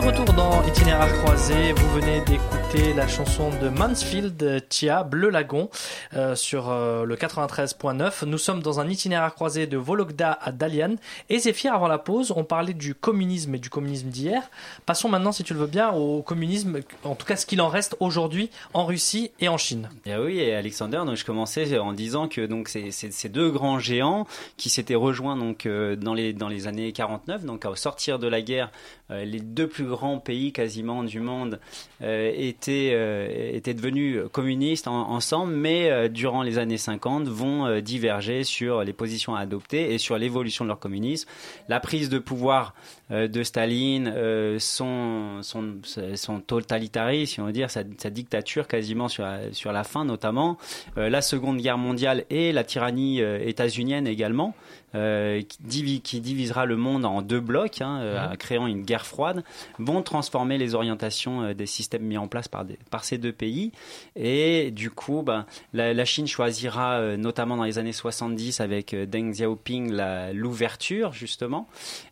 retour dans Itinéraire croisé, vous venez d'écouter la chanson de Mansfield, Tia, Bleu Lagon, euh, sur euh, le 93.9. Nous sommes dans un itinéraire croisé de Vologda à Dalian. Et Zéphyr, avant la pause, on parlait du communisme et du communisme d'hier. Passons maintenant, si tu le veux bien, au communisme, en tout cas ce qu'il en reste aujourd'hui en Russie et en Chine. Et oui, et Alexander, donc je commençais en disant que donc c'est c'est- ces deux grands géants qui s'étaient rejoints donc euh, dans les dans les années 49, donc au sortir de la guerre, euh, les deux plus grands pays quasiment du monde euh, étaient euh, étaient devenus communistes en- ensemble, mais euh, durant les années 50 vont euh, diverger sur les positions à adopter et sur l'évolution de leur communisme. La prise de pouvoir euh, de Staline, euh, son, son, son totalitarisme, si on veut dire, sa, sa dictature quasiment sur la, sur la fin notamment, euh, la Seconde Guerre mondiale et la tyrannie euh, états-unienne également, euh, qui, divi- qui divisera le monde en deux blocs, hein, euh, créant une guerre froide, vont transformer les orientations euh, des systèmes mis en place par, des, par ces deux pays. Et du coup, ben, la, la Chine choisira, euh, notamment dans les années 70 avec euh, Deng Xiaoping, l'ouverture justement,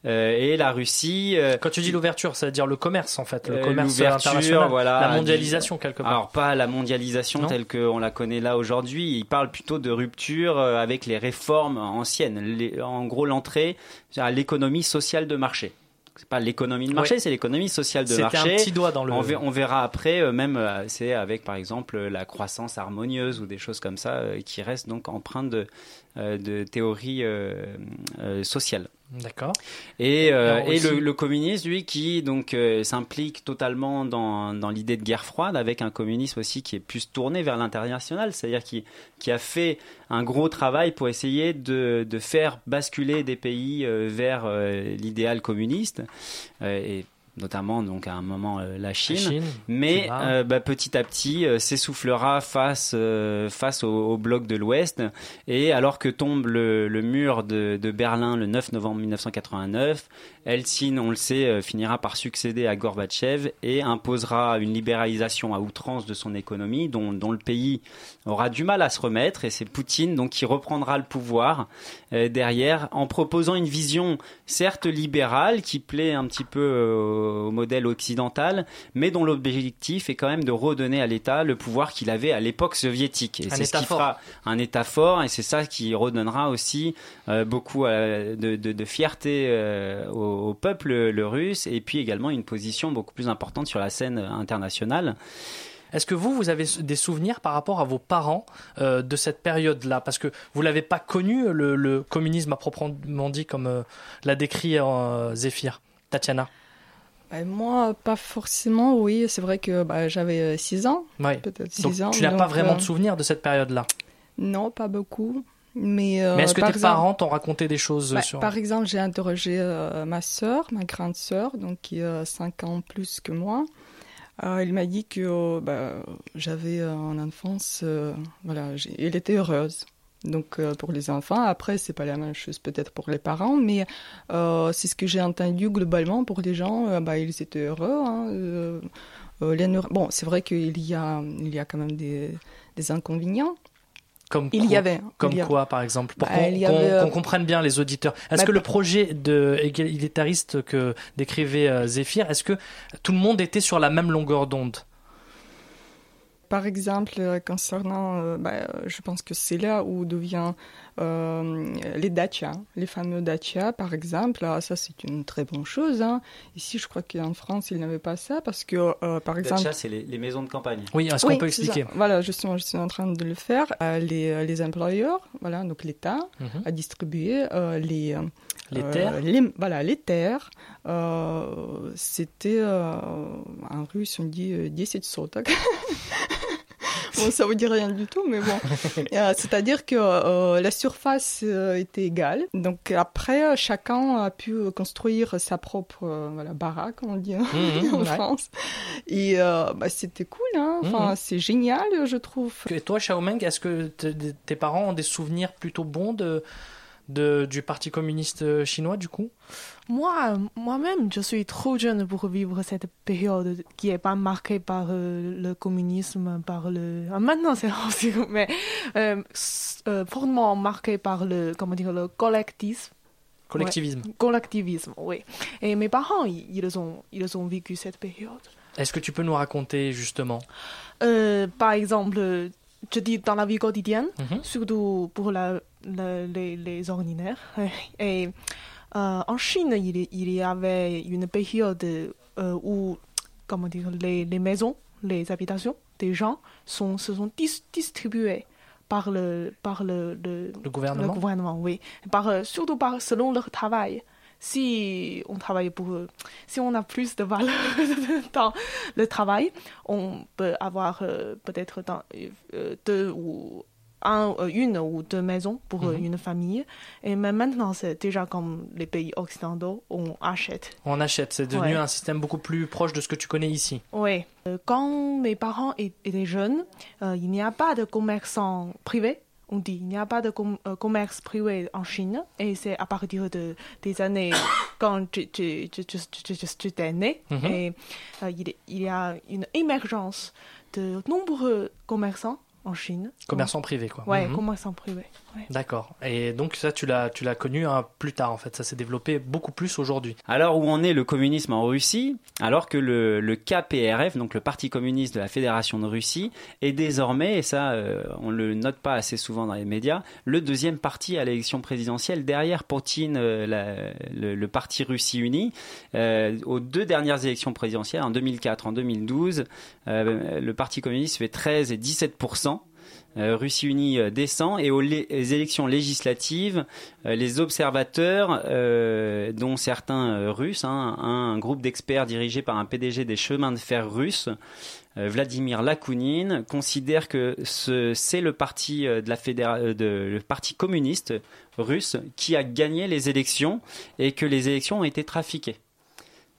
Euh, et la Russie. Euh, Quand tu dis l'ouverture, ça veut dire le commerce en fait, le euh, commerce l'ouverture, international, voilà, la mondialisation quelque part. Alors pas la mondialisation Non telle qu'on la connaît là aujourd'hui. Il parle plutôt de rupture euh, avec les réformes anciennes. Les- en gros, l'entrée à l'économie sociale de marché. C'est pas l'économie de marché, c'est l'économie sociale de C'était un marché. petit doigt dans le- On, ver- on verra après, même c'est avec par exemple la croissance harmonieuse ou des choses comme ça qui restent donc empreintes de, de théorie sociale. D'accord. Et, euh, et aussi- le, le communisme, lui, qui donc euh, s'implique totalement dans, dans l'idée de guerre froide, avec un communisme aussi qui est plus tourné vers l'international, c'est-à-dire qui, qui a fait un gros travail pour essayer de, de faire basculer des pays euh, vers euh, l'idéal communiste, euh, et notamment donc à un moment euh, la Chine, Chine, mais euh, bah, petit à petit euh, s'essoufflera face face au, au bloc de l'Ouest. Et alors que tombe le, le mur de, de Berlin le 9 novembre 1989, Helsinki, on le sait, finira par succéder à Gorbatchev et imposera une libéralisation à outrance de son économie dont, dont le pays aura du mal à se remettre. Et c'est Poutine donc qui reprendra le pouvoir derrière en proposant une vision certes libérale qui plaît un petit peu au modèle occidental mais dont l'objectif est quand même de redonner à l'État le pouvoir qu'il avait à l'époque soviétique et c'est ce qui fort. fera un État fort et c'est ça qui redonnera aussi euh, beaucoup euh, de, de- de fierté euh, au, au peuple le russe et puis également une position beaucoup plus importante sur la scène internationale. Est-ce que vous, vous avez des souvenirs par rapport à vos parents euh, de cette période-là? Parce que vous l'avez pas connu, le, le communisme à proprement dit, comme euh, l'a décrit euh, Zéphyr, Tatiana. Bah, moi, pas forcément, oui. C'est vrai que bah, j'avais 6 ans. Ouais. Peut-être 6 Donc ans. tu n'as pas vraiment euh, de souvenirs de cette période-là? Non, pas beaucoup. Mais, euh, Mais est-ce que tes exemple- parents t'ont raconté des choses Bah, sur... Par exemple, j'ai interrogé euh, ma sœur, ma grande sœur, donc qui a 5 ans plus que moi. Euh, elle m'a dit que euh, bah, j'avais euh, en enfance, euh, voilà, elle était heureuse. Donc euh, pour les enfants, après c'est pas la même chose peut-être pour les parents, mais euh, c'est ce que j'ai entendu globalement pour les gens, euh, bah, ils étaient heureux. hein, les bon, c'est vrai qu'il y a, il y a quand même des, des inconvénients. Comme il y avait. Comme il y a- quoi, par exemple Pour Bah, qu'on avait, comprenne bien les auditeurs. Est-ce bah, que le par- projet de égalitariste que décrivait Zéphyr, est-ce que tout le monde était sur la même longueur d'onde? Par exemple, euh, concernant, euh, bah, euh, je pense que c'est là où devient euh, les dachas, les fameux dachas, par exemple. Ah, ça, c'est une très bonne chose. hein. Ici, je crois qu'en France, ils n'avaient pas ça parce que, euh, par exemple. Dacha, c'est les, les maisons de campagne. Oui, est-ce Oui, qu'on peut expliquer ça. Voilà, justement, je suis en train de le faire. Euh, les, les employeurs, voilà, donc l'État, Mhm. a distribué euh, les, euh, Les euh, terres. les- voilà, les terres. Euh, C'était euh, en russe, on dit euh, 10 sotak. bon, ça veut dire rien du tout, mais bon. Euh, C'est-à-dire que euh, la surface euh, était égale. Donc après, euh, chacun a pu euh, construire sa propre euh, voilà, baraque, on dit hein, Mhm, en ouais. France. Et euh, bah, c'était cool, hein. enfin, Mhm. c'est génial, je trouve. Et toi, Xiaomeng, est-ce que tes parents ont des souvenirs plutôt bons de, de- du Parti communiste chinois, du coup? Moi, moi-même, je suis trop jeune pour vivre cette période qui est pas marquée par euh, le communisme, par le. Ah, maintenant, c'est aussi, mais euh, euh, fortement marquée par le, comment dire, le collectivisme. Collectivisme. Ouais, collectivisme, oui. Et mes parents, ils, ils ont, ils ont vécu cette période. Est-ce que tu peux nous raconter justement? Euh, par exemple, je dis dans la vie quotidienne, Mhm. surtout pour la, la- les, les ordinaires. Et euh, en Chine, il, y- il y avait une période euh, où, comment dire, les, les maisons, les habitations des gens sont, se sont dis- distribuées par le, par le, le, Le gouvernement le gouvernement, oui. Par, euh, surtout par, selon leur travail. Si on travaille pour, si on a plus de valeur dans le travail, on peut avoir euh, peut-être euh, deux ou un, euh, une ou deux maisons pour Mhm. une famille. Et même maintenant, c'est déjà comme les pays occidentaux, on achète. On achète, c'est devenu Ouais. un système beaucoup plus proche de ce que tu connais ici. Oui. Quand mes parents étaient jeunes, euh, il n'y a pas de commerçant privé. On dit il n'y a pas de com- euh, commerce privé en Chine. Et c'est à partir de, des années quand tu, tu, tu, tu, étais né. Mhm. Et euh, il, il y a une émergence de nombreux commerçants en Chine. Commerçant privé, quoi. Ouais, Mhm. commerçants privés. Ouais. D'accord. Et donc ça, tu l'as, tu l'as connu hein, plus tard, en fait. Ça s'est développé beaucoup plus aujourd'hui. Alors où en est le communisme en Russie Alors que le, le KPRF, donc le Parti communiste de la Fédération de Russie, est désormais, et ça euh, on le note pas assez souvent dans les médias, le deuxième parti à l'élection présidentielle derrière Poutine, euh, la- le, le Parti Russie Uni. Euh, aux deux dernières élections présidentielles, en 2004, en 2012, euh, le Parti communiste fait 13 et 17 euh, Russie Unie euh, descend et aux élections législatives, euh, les observateurs, euh, dont certains euh, russes, hein, un, groupe d'experts dirigé par un PDG des chemins de fer russes, euh, Vladimir Lakounine, considère que ce- c'est euh, euh, le parti communiste russe qui a gagné les élections et que les élections ont été trafiquées.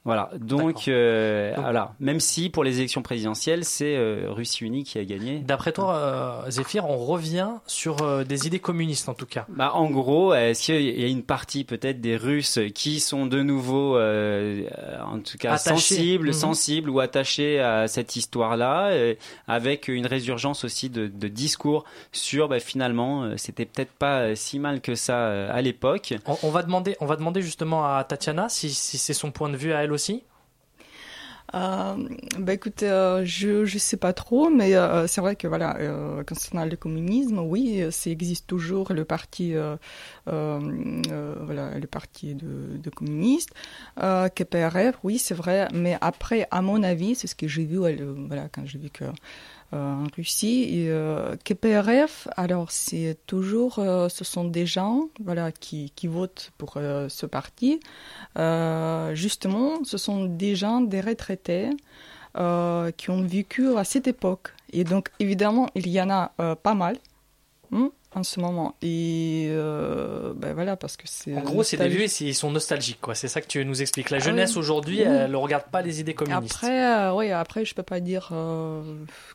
Voilà, donc, euh, voilà, même si pour les élections présidentielles, c'est euh, Russie Unie qui a gagné. D'après toi, euh, Zéphyr, on revient sur euh, des idées communistes, en tout cas. Bah, en gros, est-ce qu'il y a une partie peut-être des Russes qui sont de nouveau, euh, en tout cas, Attachés. sensibles, Mhm. sensibles ou attachés à cette histoire-là, avec une résurgence aussi de, de discours sur, bah, finalement, c'était peut-être pas si mal que ça à l'époque. On, on va demander, on va demander justement à Tatiana si, si c'est son point de vue à elle aussi. Euh, bah écoutez, euh, je je sais pas trop, mais euh, c'est vrai que voilà, concernant le communisme, oui, ça existe toujours le parti, voilà, le parti de, communistes, KPRF, oui, c'est vrai, mais après, à mon avis, c'est ce que j'ai vu, voilà, quand j'ai vu que en Russie. Euh, KPRF, alors c'est toujours, euh, ce sont des gens, voilà, qui, qui votent pour euh, ce parti. Euh, justement, ce sont des gens, des retraités. euh, qui ont vécu à cette époque. Et donc, évidemment, il y en a euh, pas mal hein, en ce moment. Et euh, ben voilà, parce que c'est. En gros, c'est des vieux ils sont nostalgiques, quoi. C'est ça que tu nous expliques. La Ah jeunesse oui. aujourd'hui, Oui. elle ne regarde pas les idées communistes. Après, euh, oui, après, je peux pas dire euh,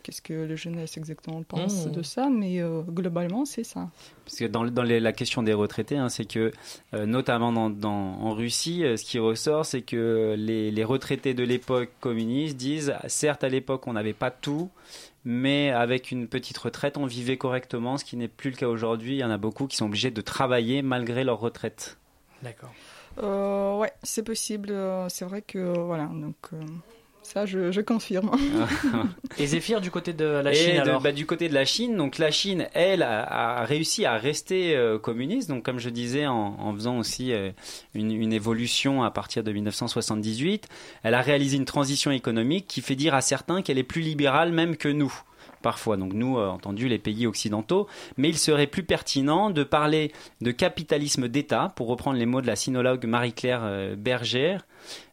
qu'est-ce que la jeunesse exactement pense Mmh. de ça, mais euh, globalement, c'est ça. Parce que dans, dans les- la question des retraités, hein, c'est que, euh, notamment dans, dans- en Russie, ce qui ressort, c'est que les, les retraités de l'époque communiste disent, certes, à l'époque, on n'avait pas tout, mais avec une petite retraite, on vivait correctement, ce qui n'est plus le cas aujourd'hui. Il y en a beaucoup qui sont obligés de travailler malgré leur retraite. D'accord. Euh, ouais, c'est possible. euh, c'est vrai que euh, voilà, donc euh, ça, je, je confirme. Et Zéphyr, du côté de la Et Chine, de- alors bah, du côté de la Chine, donc la Chine, elle, a, a réussi à rester euh, communiste. Donc, comme je disais, en, en faisant aussi euh, une, une évolution à partir de 1978, elle a réalisé une transition économique qui fait dire à certains qu'elle est plus libérale même que nous. Parfois, donc nous, euh, entendu, les pays occidentaux, mais il serait plus pertinent de parler de capitalisme d'État, pour reprendre les mots de la sinologue Marie-Claire euh, Bergère,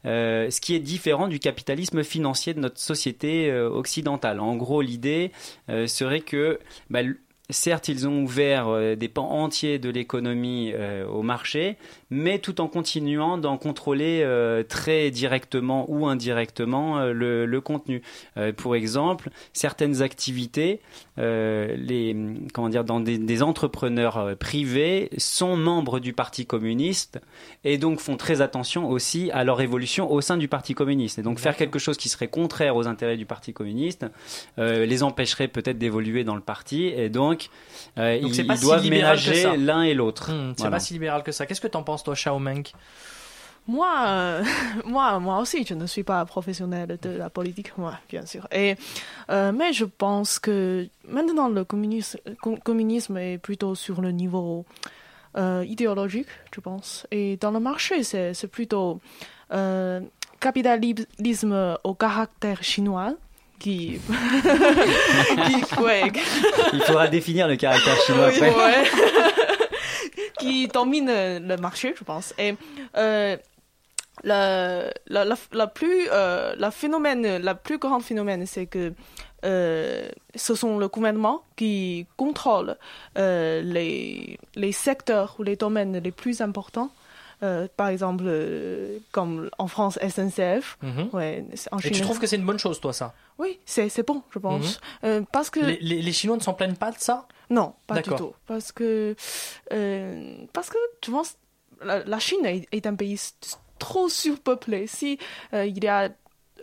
euh, ce qui est différent du capitalisme financier de notre société occidentale. En gros, l'idée serait que, bah, certes, ils ont ouvert des pans entiers de l'économie au marché, mais tout en continuant d'en contrôler euh, très directement ou indirectement euh, le, le contenu. Euh, pour exemple, certaines activités, euh, les, comment dire, dans des, des entrepreneurs euh, privés sont membres du Parti communiste et donc font très attention aussi à leur évolution au sein du Parti communiste. Et donc faire quelque chose qui serait contraire aux intérêts du Parti communiste euh, les empêcherait peut-être d'évoluer dans le parti et donc, euh, Donc ils, si doivent que ménager l'un et l'autre. Hmm, c'est Voilà. pas si libéral que ça. Qu'est-ce que tu en penses, penses, toi, Xiao Meng Moi, euh, moi, moi aussi, je ne suis pas professionnel de la politique, moi, bien sûr. Et, euh, mais je pense que maintenant, le communisme, com- communisme est plutôt sur le niveau euh, idéologique, je pense. Et dans le marché, c'est c'est plutôt euh, capitalisme au caractère chinois qui... qui ouais, Il faudra définir le caractère chinois oui, après. ouais. Qui domine le marché, je pense. Et euh, la, la, la, la plus, euh, la phénomène, la plus grande phénomène, c'est que euh, ce sont le gouvernement qui contrôle euh, les, les secteurs ou les domaines les plus importants. Euh, par exemple, euh, comme en France, SNCF. Mhm. Ouais, en Et tu trouves que c'est une bonne chose, toi, ça? Oui, c'est bon, je pense. Mhm. Euh, parce que... les, les- les Chinois ne s'en plaignent pas de ça? Non, pas du tout. Parce que, euh, parce que tu vois, la, la Chine est, est un pays trop surpeuplé. Si euh, il y a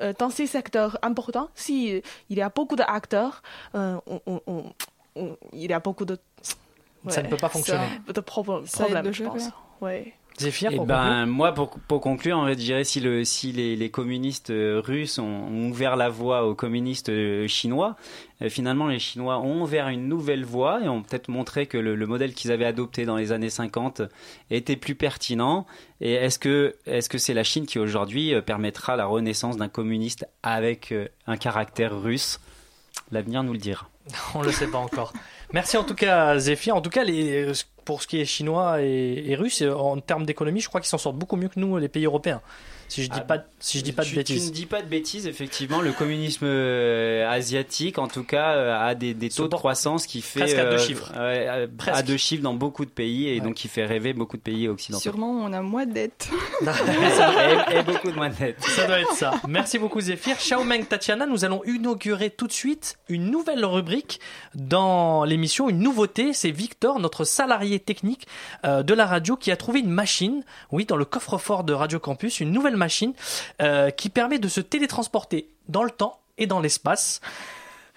euh, dans ces secteurs importants, si euh, il y a beaucoup d'acteurs, euh, on, on- on- on- il y a beaucoup de Ça ne peut pas fonctionner. de problèmes, Ça je pense. ouais. Zéphyr, Eh pour ben, conclure moi, pour, pour conclure, en fait, je dirais si, le, si les, les communistes euh, russes ont, ont ouvert la voie aux communistes euh, chinois, euh, finalement, les Chinois ont ouvert une nouvelle voie et ont peut-être montré que le, le modèle qu'ils avaient adopté dans les années 50 était plus pertinent. Et est-ce que est-ce que c'est la Chine qui aujourd'hui permettra la renaissance d'un communiste avec un caractère russe? L'avenir nous le dira. On le sait pas encore. Merci en tout cas, Zéphyr. En tout cas, les, pour ce qui est chinois et, russe, en termes d'économie, je crois qu'ils s'en sortent beaucoup mieux que nous, les pays européens. Si je dis pas, si je dis pas de Ah, tu, tu bêtises. ne dis pas de bêtises, effectivement. Le communisme euh, asiatique, en tout cas, euh, a des, des taux de croissance qui fait presque à deux euh, chiffres. euh, à deux chiffres dans beaucoup de pays et donc qui fait rêver beaucoup de pays occidentaux. Sûrement, on a moins de dettes. et, et beaucoup de moins de dettes. Ça doit être ça. Merci beaucoup Zéphyr. Xiaomeng Tatiana, nous allons inaugurer tout de suite une nouvelle rubrique dans l'émission, une nouveauté. C'est Victor, notre salarié technique euh, de la radio, qui a trouvé une machine, oui, dans le coffre-fort de Radio Campus, une nouvelle machine euh, qui permet de se télétransporter dans le temps et dans l'espace.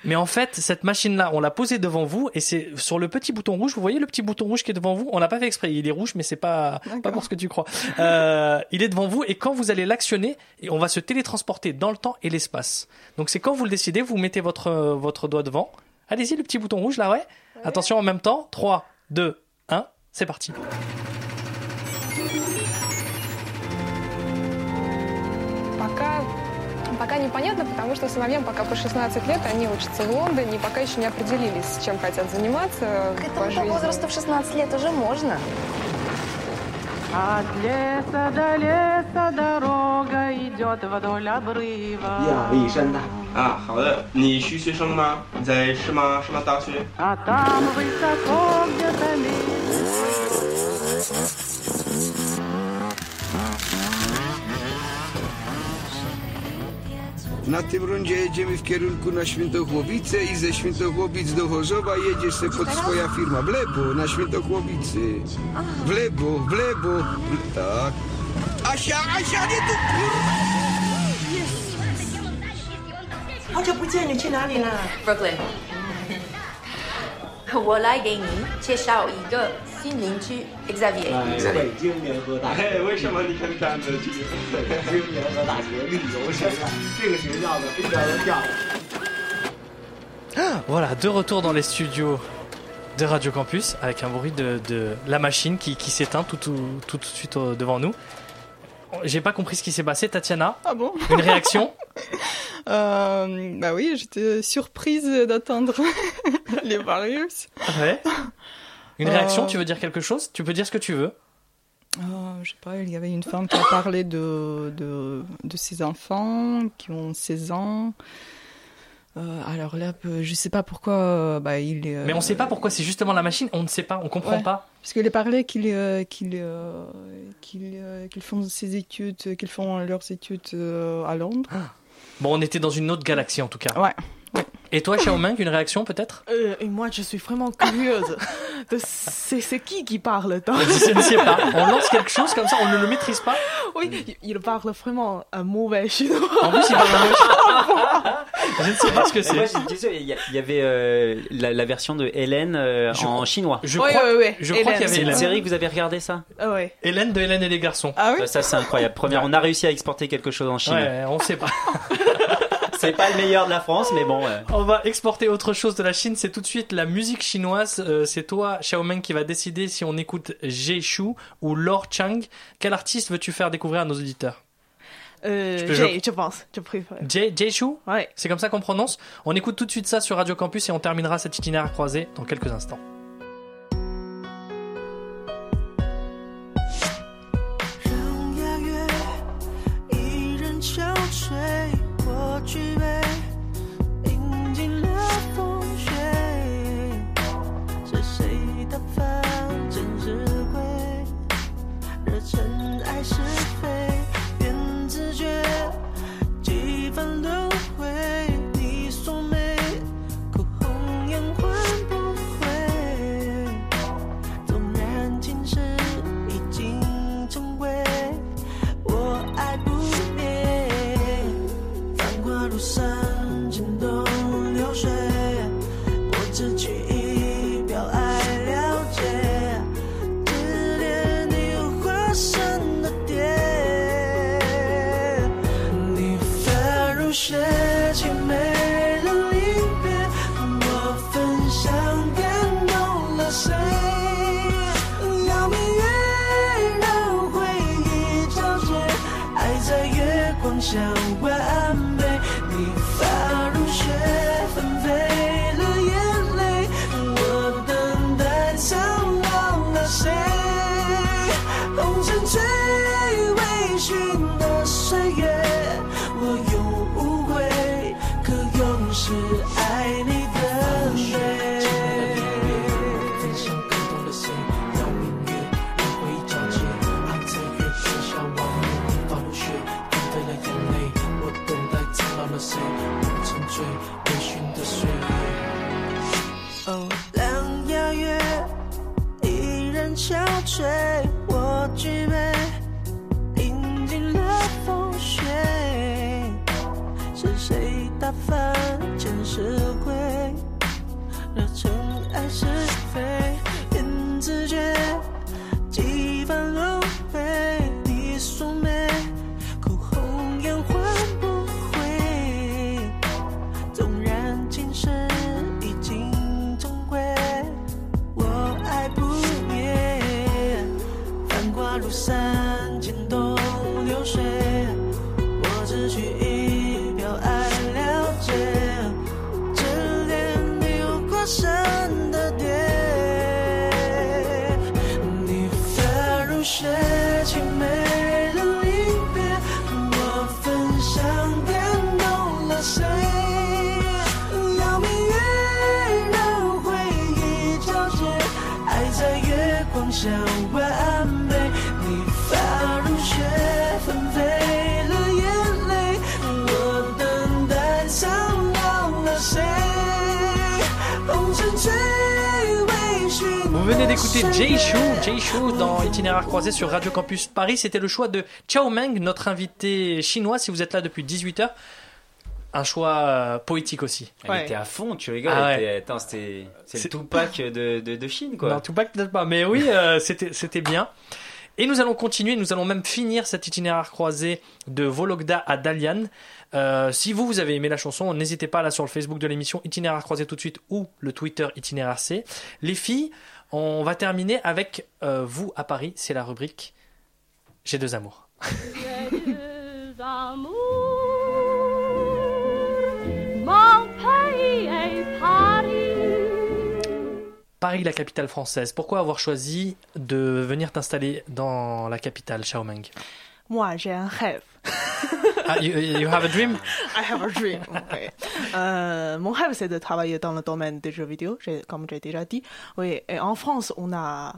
Mais en fait, cette machine-là, on l'a posée devant vous et c'est sur le petit bouton rouge. Vous voyez le petit bouton rouge qui est devant vous? On l'a pas fait exprès. Il est rouge, mais c'est pas pas pour ce que tu crois. Euh, il est devant vous et quand vous allez l'actionner, on va se télétransporter dans le temps et l'espace. Donc c'est quand vous le décidez, vous mettez votre votre doigt devant. Allez-y, le petit bouton rouge là, ouais. Attention en même temps. 3, 2, 1, c'est parti. пока непонятно, потому что сыновьям пока по 16 лет, они учатся в Лондоне, и пока еще не определились, чем хотят заниматься К по этому жизни. возрасту в 16 лет уже можно. От леса до леса дорога идет вдоль обрыва. 你好，李山大。啊，好的。你是学生吗？你在什么什么大学？ А там высоко где-то лес. Na tym rondzie jedziemy w kierunku na Świętochłowice i ze Świętochłowic do Chorzowa jedziesz se pod swoja firma. W lewo, na Świętochłowicy. W lewo, w lewo. w- Tak. Asia, Asia, nie tu, kurwa! 好久不见，你去哪里了？ Brooklyn，我来给你介绍一个 新邻居 Xavier。北京联合大学。哎，为什么你看单子去？北京联合大学旅游学院，这个学校呢非常的漂亮。 Voilà, de retour dans les studios de Radio Campus avec un bruit de, de la machine qui, qui s'éteint tout, tout, tout de suite euh, devant nous. J'ai pas compris ce qui s'est passé, Tatiana. Ah bon Une réaction Euh, Bah oui, j'étais surprise d'attendre les Varius. Ouais. Une réaction, Euh. tu veux dire quelque chose? Tu peux dire ce que tu veux. Euh, je sais pas, il y avait une femme qui a parlé de, de, de ses enfants qui ont 16 ans. Euh, alors là, euh, je sais pas pourquoi bah, il est... Mais on sait pas pourquoi c'est justement la machine, on ne sait pas, on comprend Ouais. pas. Parce qu'il est parlé qu'ils qu'ils, qu'ils, font ses études, qu'ils font leurs études à Londres. Bon, on était dans une autre galaxie en tout cas. Ouais. Et toi, Xiaomeng, une réaction peut-être? Euh, et moi, je suis vraiment curieuse. de c'est c'est qui qui parle. Je ne sais pas. On lance quelque chose comme ça, on ne le maîtrise pas. Oui, il- il parle vraiment un mauvais chinois. En plus, il parle un mauvais Je ne sais pas ce que c'est. Il y, avait euh, la, la version de Hélène euh, Je en chinois. je crois- ouais, ouais, je crois qu'il y avait une Hélène. série que vous avez regardé ça Ah ouais. Hélène de Hélène et les garçons. Ah Ça, ça, c'est incroyable. Première, on a réussi à exporter quelque chose en Chine. Ouais, on sait pas. C'est pas le meilleur de la France, mais bon. ouais. On va exporter autre chose de la Chine, c'est tout de suite la musique chinoise. Euh, c'est toi, Xiaomeng, qui va décider si on écoute Jie Shu ou Laure Chang. Quel artiste veux-tu faire découvrir à nos auditeurs Euh, Je Jay, je- je pense, je préfère. Shu Ouais. C'est comme ça qu'on prononce On écoute tout de suite ça sur Radio Campus et on terminera cet itinéraire croisé dans quelques instants. 红尘醉 d'écouter Jay Shu, Jay Shu dans Itinéraire croisé sur Radio Campus Paris. C'était le choix de Chao Meng, notre invité chinois. Si vous êtes là depuis 18h, un choix euh, poétique aussi. Elle était à fond, tu rigoles. Ah ouais. c'était c'est le Tupac de, de, de Chine, quoi. Non, Tupac peut-être pas, mais oui, euh, c'était c'était bien. Et nous allons continuer, nous allons même finir cet itinéraire croisé de Vologda à Dalian. Euh, si vous, vous avez aimé la chanson, n'hésitez pas là sur le Facebook de l'émission Itinéraire croisé tout de suite ou le Twitter Itinéraire C. Les filles, on va terminer avec euh, vous à Paris, c'est la rubrique J'ai deux amours. deux amours. Mon pays est Paris. Paris, la capitale française. Pourquoi avoir choisi de venir t'installer dans la capitale, Xiaomeng? Moi, j'ai un rêve. Ah, you, you have a dream? I have a dream. Euh, mon rêve, c'est de travailler dans le domaine des jeux vidéo, comme j'ai déjà dit. Oui, et en France, on a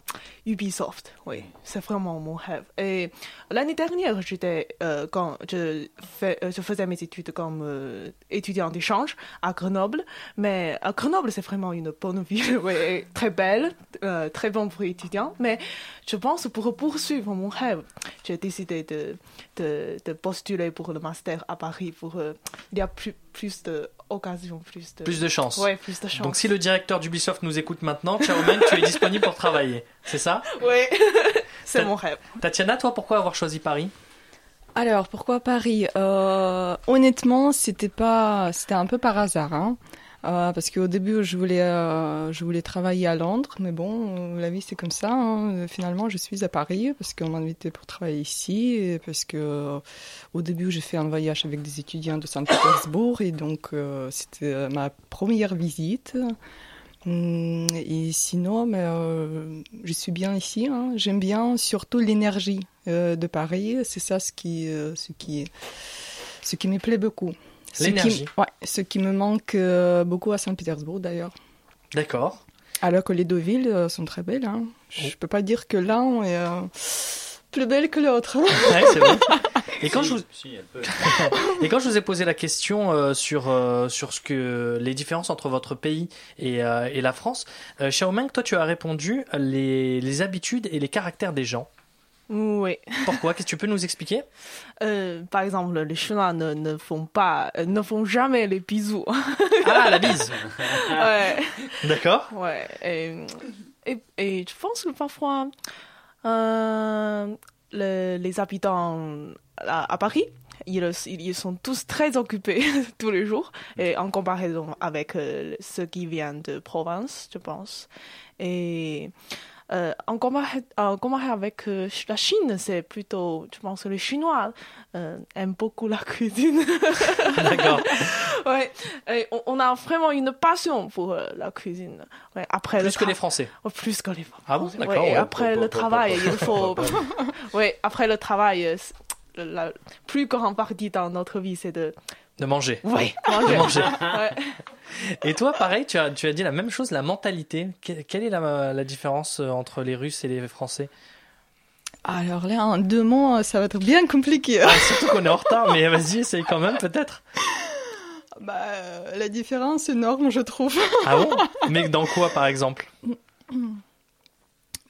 Ubisoft. Oui, c'est vraiment mon rêve. Et l'année dernière, euh, quand euh, je faisais mes études comme étudiant d'échange à Grenoble. Mais à Grenoble, c'est vraiment une bonne ville, très belle, très bon pour étudiants. Mais je pense pour poursuivre mon rêve, j'ai décidé de, de, de postuler pour le master à Paris pour. euh, il y a plus, plus d'occasions, plus de. Plus de chance. Ouais, plus de chance. Donc si le directeur d'Ubisoft nous écoute maintenant, Ciao Meng, tu es disponible pour travailler. C'est ça? Ouais, c'est mon rêve. Tatiana, toi, pourquoi avoir choisi Paris? Alors, pourquoi Paris? Euh, Honnêtement, c'était pas, c'était un peu par hasard, hein. Euh, parce qu'au début, je voulais, euh, je voulais travailler à Londres, mais bon, la vie c'est comme ça. hein. Finalement, je suis à Paris parce qu'on m'a invité pour travailler ici, parce que euh, au début, j'ai fait un voyage avec des étudiants de Saint-Pétersbourg, et donc euh, c'était ma première visite. Hum, Et sinon, mais, je suis bien ici. hein. J'aime bien surtout l'énergie de Paris. C'est ça ce qui, ce qui, ce qui me plaît beaucoup. Ce qui- ouais, ce qui me manque euh, beaucoup à Saint-Pétersbourg d'ailleurs. D'accord. Alors que les deux villes euh, sont très belles. Hein. Je peux pas dire que l'un est euh, plus belle que l'autre. Ouais, c'est vrai. Et quand, Si, je vous... si, elle peut. et quand je vous ai posé la question euh, sur, euh, sur ce que, les différences entre votre pays et, euh, et la France, euh, Xiaomeng, toi tu as répondu les, les habitudes et les caractères des gens. Oui. Pourquoi? Qu'est-ce que tu peux nous expliquer? Euh, par exemple, les Chinois ne, ne font pas, euh, ne font jamais les bisous. Ah, la bise ouais. D'accord Ouais. Et, et, et je pense que parfois, euh, le- les habitants à, à Paris, ils, ils sont tous très occupés tous les jours, et en comparaison avec euh, ceux qui viennent de province, je pense. Et euh, en, avec euh, la Chine, c'est plutôt, je pense que les Chinois euh, aiment beaucoup la cuisine. D'accord. ouais, et on, on a vraiment une passion pour la cuisine. Ouais, après le Plus que les Français. Oh, plus que les Français. Ah bon D'accord. ouais. après le travail, il faut. ouais, après le travail, la plus grande partie dans notre vie, c'est de. De manger. Ouais, De manger. Ouais. Et toi, pareil, tu as, tu as dit la même chose, la mentalité. Que- Quelle est la, la différence euh, entre les Russes et les Français? Alors là, en deux mots, ça va être bien compliqué. Ah, Surtout qu'on est en retard, mais vas-y, essaye quand même, peut-être. Bah, euh, la différence est énorme, je trouve. Ah bon? Mais dans quoi, par exemple?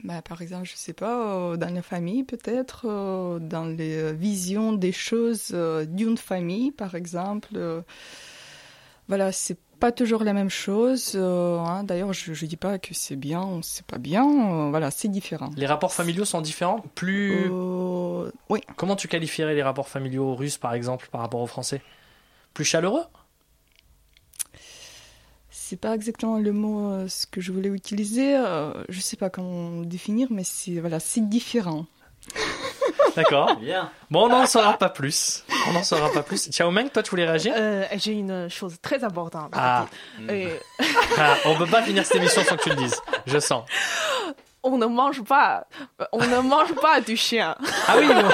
Bah, par exemple, je sais pas, euh, dans la famille peut-être, euh, dans les euh, visions des choses d'une famille, par exemple. voilà, c'est pas toujours la même chose. euh, hein. D'ailleurs, je, je dis pas que c'est bien ou c'est pas bien. euh, voilà, c'est différent. Les rapports familiaux sont différents? Plus. Euh, oui. Comment tu qualifierais les rapports familiaux russes, par exemple, par rapport aux Français? Plus chaleureux? C'est pas exactement le mot euh, ce que je voulais utiliser. euh, je sais pas comment le définir, mais c'est voilà, c'est différent. D'accord. Bien. Bon, on n'en saura pas plus. On n'en saura pas plus. Ciao Meng, toi, tu voulais réagir? Euh, J'ai une chose très importante. Ah. Et Ah, On peut pas finir cette émission sans que tu le dises. Je sens. on ne mange pas, on ne mange pas du chien. Ah oui, bon.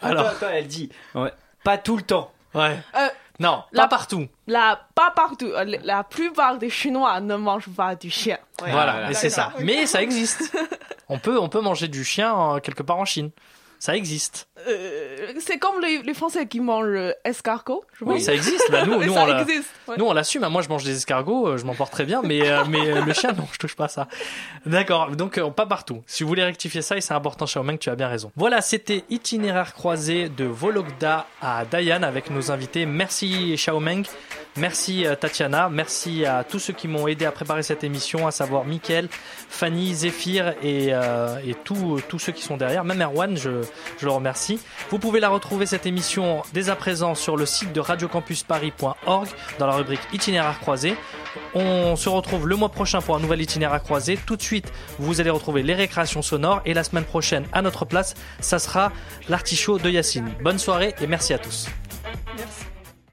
Alors, Alors. toi, elle dit ouais, pas tout le temps. Ouais. Euh, Non, La- pas partout. la, pas partout. euh, La plupart des Chinois ne mangent pas du chien. Ouais. Voilà, et c'est ça. Mais ça existe. On peut, on peut manger du chien euh, quelque part en Chine. Ça existe. Euh, c'est comme les, les Français qui mangent le escargot. je Oui, ça existe. Bah, nous, nous, ça on l'a- existe. ouais. Nous, on l'assume. Moi, je mange des escargots, euh, je m'en porte très bien, mais, euh, mais euh, le chien, non, je touche pas à ça. D'accord. Donc, euh, pas partout. Si vous voulez rectifier ça, et c'est important, Xiaomeng, tu as bien raison. Voilà, c'était itinéraire croisé de Vologda à Dayan avec nos invités. Merci, Xiaomeng. Merci euh, Tatiana, merci à tous ceux qui m'ont aidé à préparer cette émission, à savoir Mickaël, Fanny, Zéphyr et, euh, tous ceux qui sont derrière, même Erwan, je, je le remercie. Vous pouvez la retrouver cette émission dès à présent sur le site de radiocampusparis.org dans la rubrique itinéraire croisé. On se retrouve le mois prochain pour un nouvel itinéraire croisé. Tout de suite, vous allez retrouver les récréations sonores et la semaine prochaine, à notre place, ça sera l'artichaut de Yacine. Bonne soirée et merci à tous.